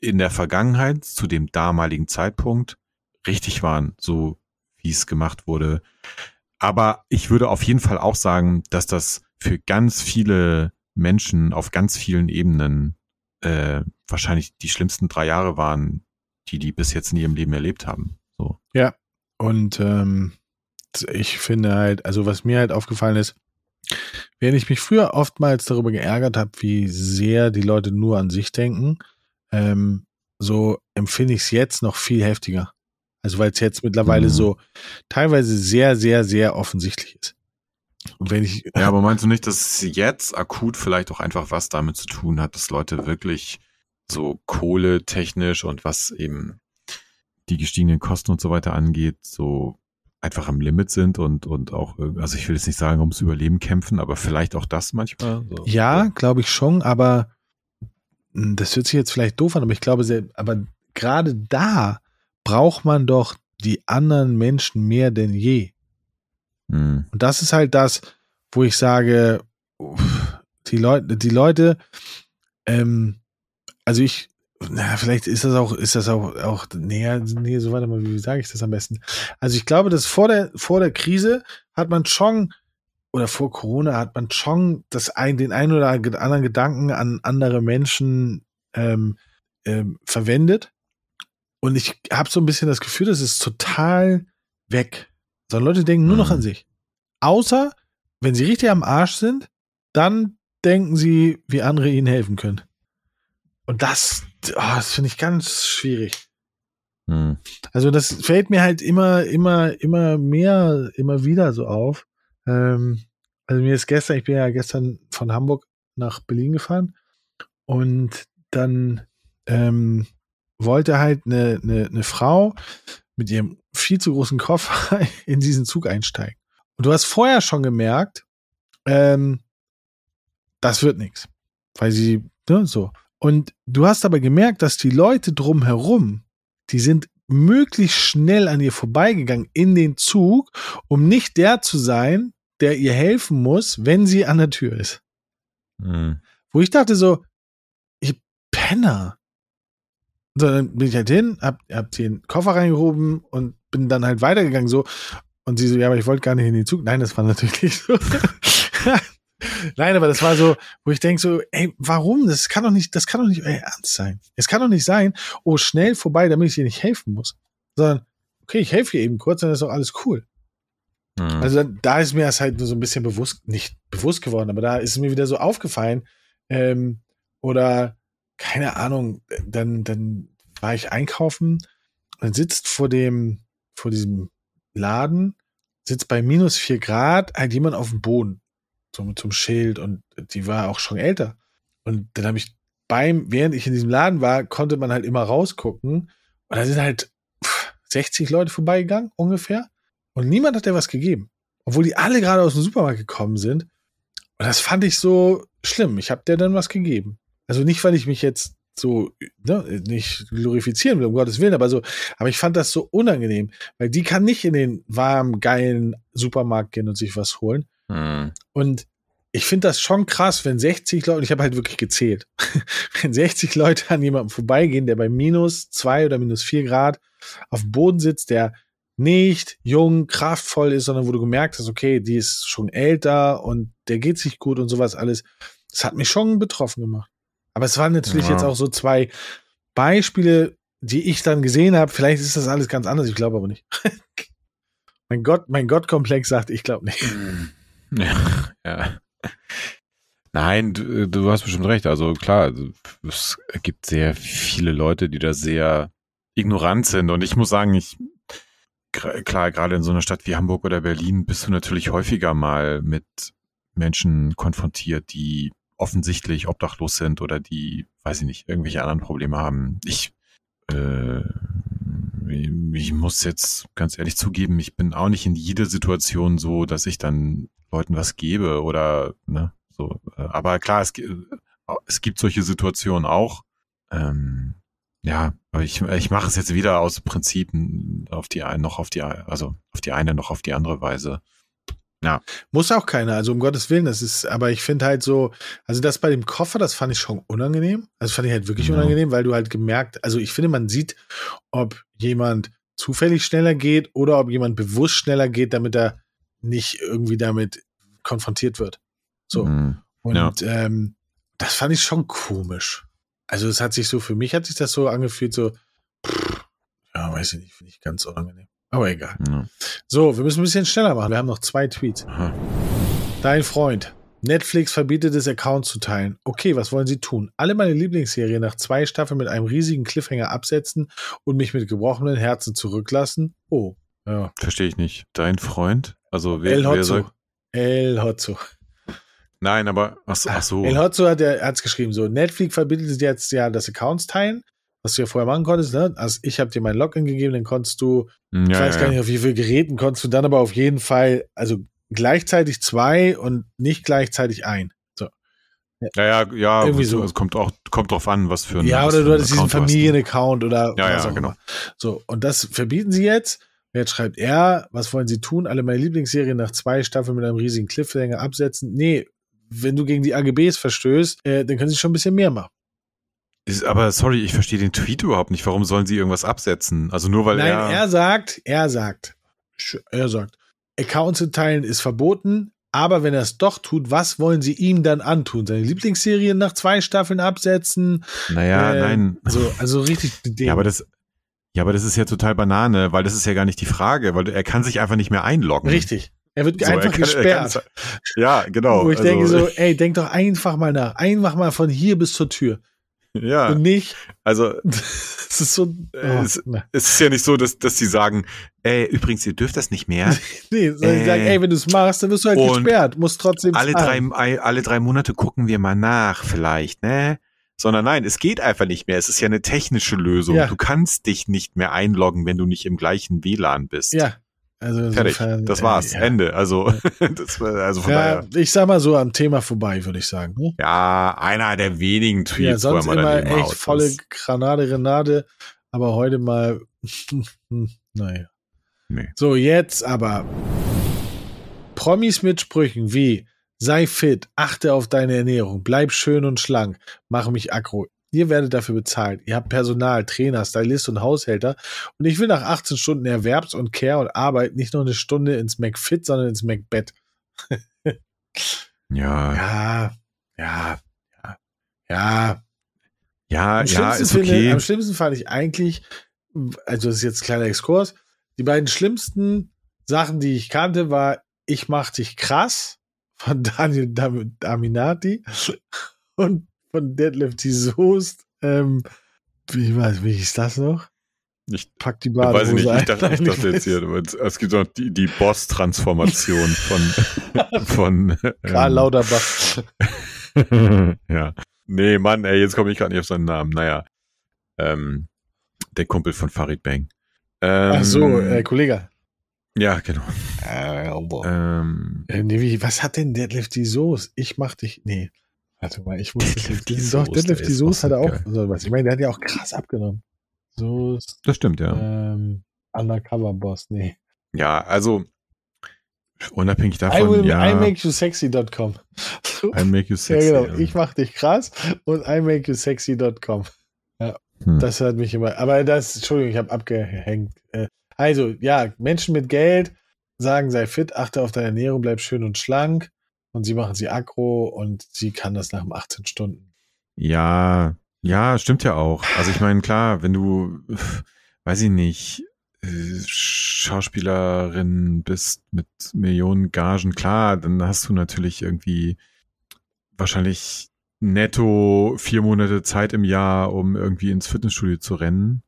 in der Vergangenheit zu dem damaligen Zeitpunkt richtig waren, so wie es gemacht wurde. Aber ich würde auf jeden Fall auch sagen, dass das für ganz viele Menschen auf ganz vielen Ebenen äh, wahrscheinlich die schlimmsten drei Jahre waren, die die bis jetzt in ihrem Leben erlebt haben. So. Und ähm, ich finde halt, also was mir halt aufgefallen ist, während ich mich früher oftmals darüber geärgert habe, wie sehr die Leute nur an sich denken, ähm, so empfinde ich es jetzt noch viel heftiger. Also weil es jetzt mittlerweile Mhm. so teilweise sehr, sehr, sehr offensichtlich ist. Und wenn ich, Ja, aber meinst du nicht, dass es jetzt akut vielleicht auch einfach was damit zu tun hat, dass Leute wirklich so kohletechnisch und was eben die gestiegenen Kosten und so weiter angeht, so einfach am Limit sind und, und auch, also ich will jetzt nicht sagen, ums Überleben kämpfen, aber vielleicht auch das manchmal. So. Ja, glaube ich schon, aber mh, das hört sich jetzt vielleicht doof an, aber ich glaube, sehr, aber gerade da braucht man doch die anderen Menschen mehr denn je. Hm. Und das ist halt das, wo ich sage, die Leute, die Leute, ähm, also ich, na, vielleicht ist das auch, ist das auch, auch, nee, nee, so warte mal, wie sage ich das am besten? Also ich glaube, dass vor der, vor der Krise hat man schon, oder vor Corona hat man schon das ein, den einen oder anderen Gedanken an andere Menschen ähm, ähm, verwendet. Und ich habe so ein bisschen das Gefühl, das ist total weg. Sondern Leute denken nur noch Mhm. an sich. Außer, wenn sie richtig am Arsch sind, dann denken sie, wie andere ihnen helfen können. Und das, oh, das finde ich ganz schwierig. Hm. Also das fällt mir halt immer, immer, immer mehr, immer wieder so auf. Ähm, also mir ist gestern, ich bin ja gestern von Hamburg nach Berlin gefahren und dann ähm, wollte halt eine, eine, eine Frau mit ihrem viel zu großen Koffer [laughs] in diesen Zug einsteigen. Und du hast vorher schon gemerkt, ähm, das wird nichts. Weil sie, ne, so. Und du hast aber gemerkt, dass die Leute drumherum, die sind möglichst schnell an ihr vorbeigegangen in den Zug, um nicht der zu sein, der ihr helfen muss, wenn sie an der Tür ist. Hm. Wo ich dachte so, ich, Penner. So, dann bin ich halt hin, hab, hab den Koffer reingehoben und bin dann halt weitergegangen so. Und sie so, ja, aber ich wollte gar nicht in den Zug. Nein, das war natürlich nicht so. [laughs] Nein, aber das war so, wo ich denke so, ey, warum? Das kann doch nicht, das kann doch nicht euer Ernst sein. Es kann doch nicht sein, oh, schnell vorbei, damit ich dir nicht helfen muss. Sondern, okay, ich helfe dir eben kurz, dann ist doch alles cool. Mhm. Also da ist mir das halt nur so ein bisschen bewusst, nicht bewusst geworden, aber da ist es mir wieder so aufgefallen. Ähm, oder keine Ahnung, dann, dann war ich einkaufen und sitzt vor dem, vor diesem Laden, sitzt bei minus vier Grad halt jemand auf dem Boden, so einem Schild und die war auch schon älter. Und dann habe ich beim, während ich in diesem Laden war, konnte man halt immer rausgucken und da sind halt 60 Leute vorbeigegangen, ungefähr. Und niemand hat dir was gegeben. Obwohl die alle gerade aus dem Supermarkt gekommen sind. Und das fand ich so schlimm. Ich habe dir dann was gegeben. Also nicht, weil ich mich jetzt so ne, nicht glorifizieren will, um Gottes Willen, aber so, aber ich fand das so unangenehm, weil die kann nicht in den warmen, geilen Supermarkt gehen und sich was holen. Mhm. Und ich finde das schon krass, wenn 60 Leute, ich habe halt wirklich gezählt, [laughs] wenn 60 Leute an jemandem vorbeigehen, der bei minus zwei oder minus vier Grad auf dem Boden sitzt, der nicht jung, kraftvoll ist, sondern wo du gemerkt hast, okay, die ist schon älter und der geht sich gut und sowas alles. Das hat mich schon betroffen gemacht. Aber es waren natürlich Ja. jetzt auch so zwei Beispiele, die ich dann gesehen habe. Vielleicht ist das alles ganz anders, ich glaube aber nicht. [laughs] mein Gott, mein Gottkomplex sagt, ich glaube nicht. Ja, ja. Nein, du, du hast bestimmt recht. Also klar, es gibt sehr viele Leute, die da sehr ignorant sind. Und ich muss sagen, ich klar, gerade in so einer Stadt wie Hamburg oder Berlin bist du natürlich häufiger mal mit Menschen konfrontiert, die offensichtlich obdachlos sind oder die, weiß ich nicht, irgendwelche anderen Probleme haben. Ich, äh, ich muss jetzt ganz ehrlich zugeben, ich bin auch nicht in jeder Situation so, dass ich dann Leuten was gebe oder ne, so. Aber klar, es, es gibt solche Situationen auch. Ähm, ja, aber ich, ich mache es jetzt wieder aus Prinzip auf die eine, noch auf die, also auf die eine, noch auf die andere Weise. Muss auch keiner, also um Gottes Willen, das ist, aber ich finde halt so, also das bei dem Koffer, das fand ich schon unangenehm. Also fand ich halt wirklich Ja. unangenehm, weil du halt gemerkt, also ich finde, man sieht, ob jemand zufällig schneller geht oder ob jemand bewusst schneller geht, damit er nicht irgendwie damit konfrontiert wird. So. Mhm. Und Ja. ähm, das fand ich schon komisch. Also es hat sich so, für mich hat sich das so angefühlt, so, pff, ja, weiß ich nicht, finde ich ganz unangenehm. Aber egal. Ja. So, wir müssen ein bisschen schneller machen. Wir haben noch zwei Tweets. Aha. Dein Freund. Netflix verbietet es, Accounts zu teilen. Okay, was wollen Sie tun? Alle meine Lieblingsserien nach zwei Staffeln mit einem riesigen Cliffhanger absetzen und mich mit gebrochenen Herzen zurücklassen? Oh, ja. Verstehe ich nicht. Dein Freund? Also wer, El wer Hotzo. El Hotzo. Nein, aber ach, so- ach so. El Hotzo hat hat's geschrieben, so Netflix verbietet jetzt ja das Accounts teilen, was du ja vorher machen konntest, ne? Also ich habe dir mein Login gegeben, dann konntest du, Hm, ich ja, weiß ja, gar ja. nicht, auf wie viele Geräten konntest du dann aber auf jeden Fall, also gleichzeitig zwei und nicht gleichzeitig ein. Ja, ja, ja, Irgendwie es- so. Es kommt auch, kommt drauf an, was für ein Ja, oder du hattest diesen hast. Familien-Account oder Ja, was ja, auch genau. immer. So, und das verbieten sie jetzt. Jetzt schreibt er, was wollen sie tun? Alle meine Lieblingsserien nach zwei Staffeln mit einem riesigen Cliffhanger absetzen. Nee, wenn du gegen die AGBs verstößt, äh, dann können sie schon ein bisschen mehr machen. Ist, aber sorry, ich verstehe den Tweet überhaupt nicht. Warum sollen sie irgendwas absetzen? Also nur weil Nein, er. er sagt, er sagt, er sagt, Accounts zu teilen ist verboten, aber wenn er es doch tut, was wollen sie ihm dann antun? Seine Lieblingsserien nach zwei Staffeln absetzen? naja, Äh, nein. So, also richtig. [laughs] Ja, aber das. Ja, aber das ist ja total Banane, weil das ist ja gar nicht die Frage, weil er kann sich einfach nicht mehr einloggen. Richtig. Er wird So, er einfach kann- er gesperrt. kann- ja, genau. Wo ich also, denke so, ey, denk doch einfach mal nach. Einfach mal von hier bis zur Tür. Ja, Und nicht, also [laughs] das ist so. Äh, Oh, es- ne. es ist ja nicht so, dass, dass sie sagen, ey, übrigens, ihr dürft das nicht mehr. [laughs] nee, sondern äh, sagen, ey, wenn du es machst, dann wirst du halt gesperrt. Musst trotzdem alle drei, zahlen. alle drei Monate gucken wir mal nach, vielleicht, ne? Sondern nein, es geht einfach nicht mehr. Es ist ja eine technische Lösung. Ja. Du kannst dich nicht mehr einloggen, wenn du nicht im gleichen WLAN bist. Ja. Also Fertig. insofern, Das äh, war's. Ja. Ende. Also, [laughs] das war, also von Ja, daher. ich sag mal so am Thema vorbei, würde ich sagen. Ne? Ja, einer der wenigen Ja, Tweets, wo er sonst mal immer daneben echt haut. volle Granate, Renate, aber heute mal, [laughs] naja. Nee. So, jetzt aber Promis mit Sprüchen wie sei fit, achte auf deine Ernährung, bleib schön und schlank, mach mich aggro. Ihr werdet dafür bezahlt. Ihr habt Personal, Trainer, Stylist und Haushälter. Und ich will nach 18 Stunden Erwerbs- und Care und Arbeit nicht nur eine Stunde ins McFit, sondern ins McBett. Ja, Ja, ja, ja, ja. ja, Am ja, schlimmsten, ist finde, okay. am schlimmsten fand ich eigentlich, also das ist jetzt ein kleiner Exkurs, die beiden schlimmsten Sachen, die ich kannte, war Ich mach dich krass von [laughs] Daniel Dam Aminati und von Deadlift die Soest. Ähm, wie, weiß, wie hieß das noch? Ich Pack die weiß ich Badehose nicht, ich ein. dachte, ich dachte jetzt hier, es- gibt noch die, die Boss-Transformation [laughs] von, von Karl ähm, Lauterbach. [laughs] ja. Nee, Mann, ey, jetzt komme ich gerade nicht auf seinen Namen. Naja. Ähm, der Kumpel von Farid Bang. Ähm, Ach so, äh, Kollege. Ja, genau. Äh, Ähm, Äh, nee, wie, was hat denn Deadlift die Soße? Ich mach dich. Nee. Warte mal, ich Deadlift jetzt. [laughs] die Soße, Deadlift die ist Soße hat er auch so so was. Ich meine, der hat ja auch krass abgenommen. Soße, das stimmt, ja. ähm, Undercover-Boss, nee. Ja, also unabhängig I, davon, will, ja, I make you sexy.com. [laughs] I make you [laughs] Ja, sexy. genau. ja. Ich mach dich krass und I make you sexy.com. Hm. Das hat mich immer. Aber das, Entschuldigung, ich habe abgehängt. Äh, Also, ja, Menschen mit Geld sagen, sei fit, achte auf deine Ernährung, bleib schön und schlank. Und sie machen sie aggro und sie kann das nach 18 Stunden. Ja, ja, stimmt ja auch. Also ich meine, klar, wenn du, weiß ich nicht, äh, Schauspielerin bist mit Millionen Gagen, klar, dann hast du natürlich irgendwie wahrscheinlich netto vier Monate Zeit im Jahr, um irgendwie ins Fitnessstudio zu rennen.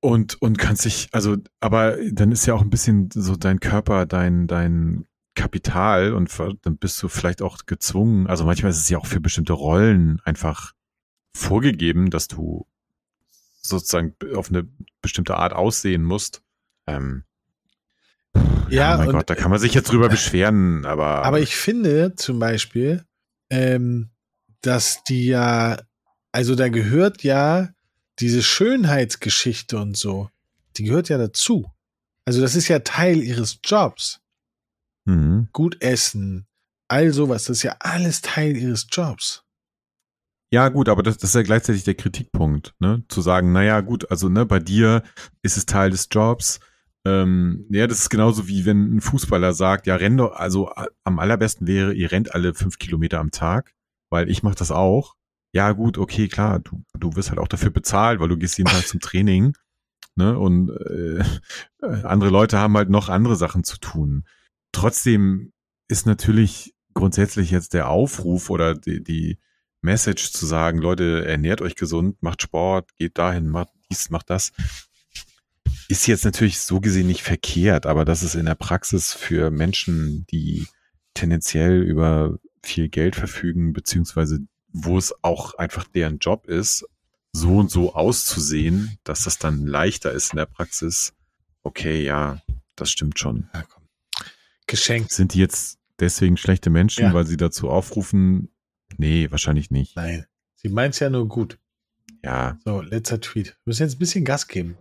Und, und kannst dich, also, aber dann ist ja auch ein bisschen so dein Körper, dein, dein Kapital und dann bist du vielleicht auch gezwungen, also manchmal ist es ja auch für bestimmte Rollen einfach vorgegeben, dass du sozusagen auf eine bestimmte Art aussehen musst. Ähm, ja, Ja, mein und- Gott, da kann man sich jetzt drüber beschweren, aber, Aber ich finde zum Beispiel, ähm, dass die ja, also da gehört ja diese Schönheitsgeschichte und so, die gehört ja dazu. Also das ist ja Teil ihres Jobs. Mhm. Gut essen, all sowas, das ist ja alles Teil ihres Jobs. Ja, gut, aber das, das ist ja gleichzeitig der Kritikpunkt, ne? Zu sagen, naja, gut, also ne, bei dir ist es Teil des Jobs. Ähm, ja, das ist genauso wie wenn ein Fußballer sagt, ja, renn doch, also am allerbesten wäre, ihr rennt alle fünf Kilometer am Tag, weil ich mache das auch. Ja, gut, okay, klar, du, du wirst halt auch dafür bezahlt, weil du gehst jeden Tag zum Training. Ne? Und äh, [laughs] andere Leute haben halt noch andere Sachen zu tun. Trotzdem ist natürlich grundsätzlich jetzt der Aufruf oder die, die Message zu sagen, Leute, ernährt euch gesund, macht Sport, geht dahin, macht dies, macht das, ist jetzt natürlich so gesehen nicht verkehrt, aber das ist in der Praxis für Menschen, die tendenziell über viel Geld verfügen, beziehungsweise wo es auch einfach deren Job ist, so und so auszusehen, dass das dann leichter ist in der Praxis. Okay, ja, das stimmt schon. Ja. Geschenkt. Sind die jetzt deswegen schlechte Menschen, Ja. weil sie dazu aufrufen? Nee, wahrscheinlich nicht. Nein. Sie meint es ja nur gut. Ja, So, letzter Tweet. Wir müssen jetzt ein bisschen Gas geben.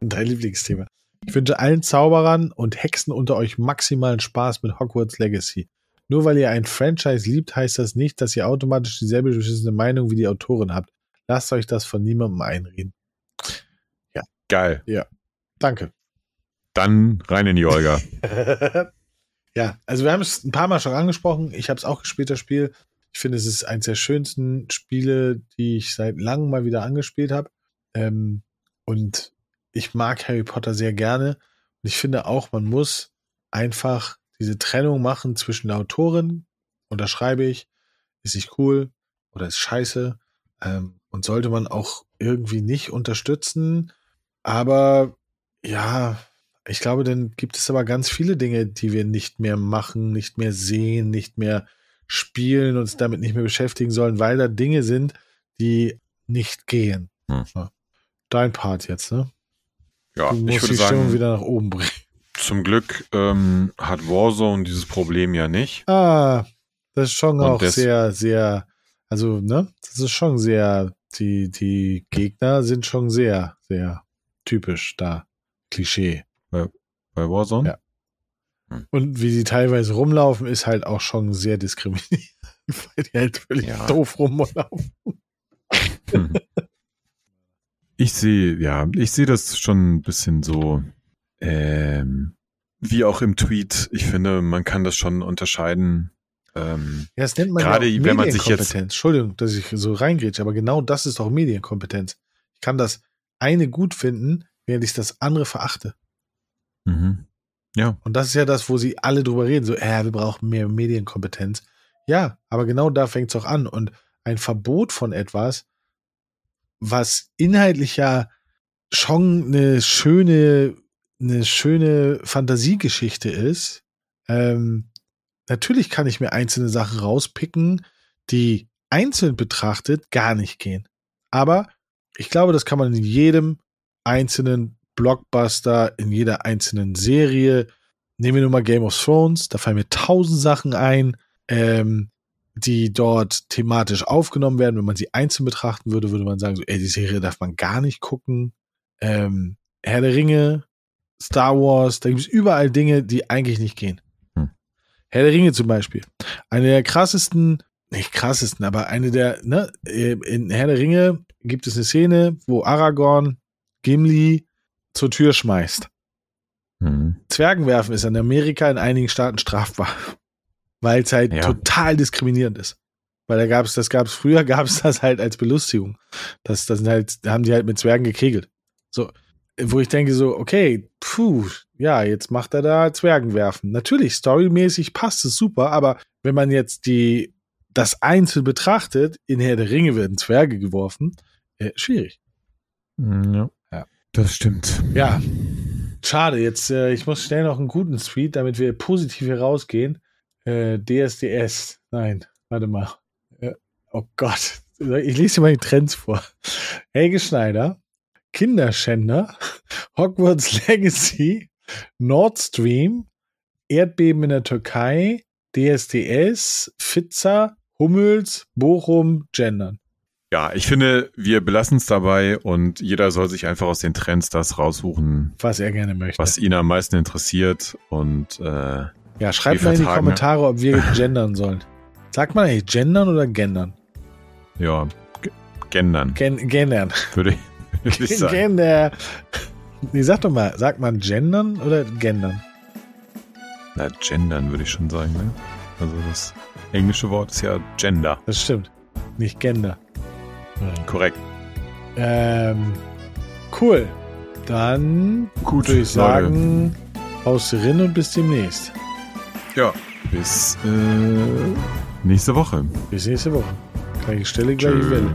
Dein Lieblingsthema. Ich wünsche allen Zauberern und Hexen unter euch maximalen Spaß mit Hogwarts Legacy. Nur weil ihr ein Franchise liebt, heißt das nicht, dass ihr automatisch dieselbe beschissene Meinung wie die Autorin habt. Lasst euch das von niemandem einreden. geil. Danke. Dann rein in die Olga. [laughs] ja, also wir haben es ein paar Mal schon angesprochen. Ich habe es auch gespielt, das Spiel. Ich finde, es ist eines der schönsten Spiele, die ich seit langem mal wieder angespielt habe. Ähm, und ich mag Harry Potter sehr gerne. Und ich finde auch, man muss einfach diese Trennung machen zwischen der Autorin, unterschreibe ich, ist nicht cool oder ist scheiße. Ähm, und sollte man auch irgendwie nicht unterstützen. Aber ja, ich glaube, dann gibt es aber ganz viele Dinge, die wir nicht mehr machen, nicht mehr sehen, nicht mehr spielen, uns damit nicht mehr beschäftigen sollen, weil da Dinge sind, die nicht gehen. Hm. Dein Part jetzt, ne? Ja, Du ich musst würde die Stimmung sagen, wieder nach oben bringen. zum Glück ähm, hat Warzone dieses Problem ja nicht. Ah, das ist schon Und auch sehr, sehr, also, ne? Das ist schon sehr, die, die Gegner sind schon sehr, sehr typisch da. Klischee. Bei Warzone? Ja. Und wie sie teilweise rumlaufen, ist halt auch schon sehr diskriminierend. [laughs] weil die halt völlig Ja. doof rumlaufen. Hm. Ich sehe, ja, ich sehe das schon ein bisschen so, ähm, wie auch im Tweet. Ich finde, man kann das schon unterscheiden. Ähm, Ja, das nennt man Gerade ja wenn man sich jetzt- Medienkompetenz. Entschuldigung, dass ich so reingrätsche, aber genau das ist auch Medienkompetenz. Ich kann das eine gut finden, während ich das andere verachte. Mhm. Ja, Und das ist ja das, wo sie alle drüber reden, so, äh, wir brauchen mehr Medienkompetenz. Ja, aber genau da fängt es auch an. Und ein Verbot von etwas, was inhaltlich ja schon eine schöne, eine schöne Fantasiegeschichte ist, ähm, natürlich kann ich mir einzelne Sachen rauspicken, die einzeln betrachtet gar nicht gehen. Aber ich glaube, das kann man in jedem einzelnen Blockbuster, in jeder einzelnen Serie. Nehmen wir nur mal Game of Thrones, da fallen mir tausend Sachen ein, ähm, die dort thematisch aufgenommen werden. Wenn man sie einzeln betrachten würde, würde man sagen, so, ey, die Serie darf man gar nicht gucken. Ähm, Herr der Ringe, Star Wars, da gibt es überall Dinge, die eigentlich nicht gehen. Hm. Herr der Ringe zum Beispiel. Eine der krassesten, nicht krassesten, aber eine der, ne, äh, in Herr der Ringe gibt es eine Szene, wo Aragorn Gimli zur Tür schmeißt. mhm. Zwergenwerfen ist in Amerika in einigen Staaten strafbar, [laughs] weil es halt Ja. total diskriminierend ist. Weil da gab es, das gab es früher, [laughs] gab es das halt als Belustigung. Das, das sind halt, da haben die halt mit Zwergen gekegelt. So, wo ich denke so, okay, puh, ja, jetzt macht er da Zwergenwerfen. Natürlich, storymäßig passt es super, aber wenn man jetzt die, das einzeln betrachtet, in Herr der Ringe werden Zwerge geworfen, äh, schwierig. Mhm, Ja. Das stimmt. Ja, schade. Jetzt, äh, ich muss schnell noch einen guten Tweet, damit wir positiv hier rausgehen. Äh, DSDS. Nein, warte mal. Äh, oh Gott. Ich lese dir mal die Trends vor. Helge Schneider, Kinderschänder, [laughs] Hogwarts Legacy, Nord Stream, Erdbeben in der Türkei, DSDS, Pfizer, Hummels, Bochum, Gendern. Ja, ich finde, wir belassen es dabei und jeder soll sich einfach aus den Trends das raussuchen, Was er gerne möchte. was ihn am meisten interessiert. Und äh, Ja, schreibt mal in die vertagen, Kommentare, ob wir [laughs] gendern sollen. Sagt man eigentlich gendern oder gendern? ja, gendern, Gen gendern. würde ich, [laughs] würde ich sagen. Gender. Nee, sag doch mal, sagt man gendern oder gendern? Na, gendern würde ich schon sagen, ne? Also das englische Wort ist ja Gender. Das stimmt. Nicht Gender. Korrekt. Ähm, cool. Dann Gut, würde ich sagen, aus Rinn und bis demnächst. Ja, bis äh, nächste Woche. Bis nächste Woche. Gleiche Stelle, gleiche Welle.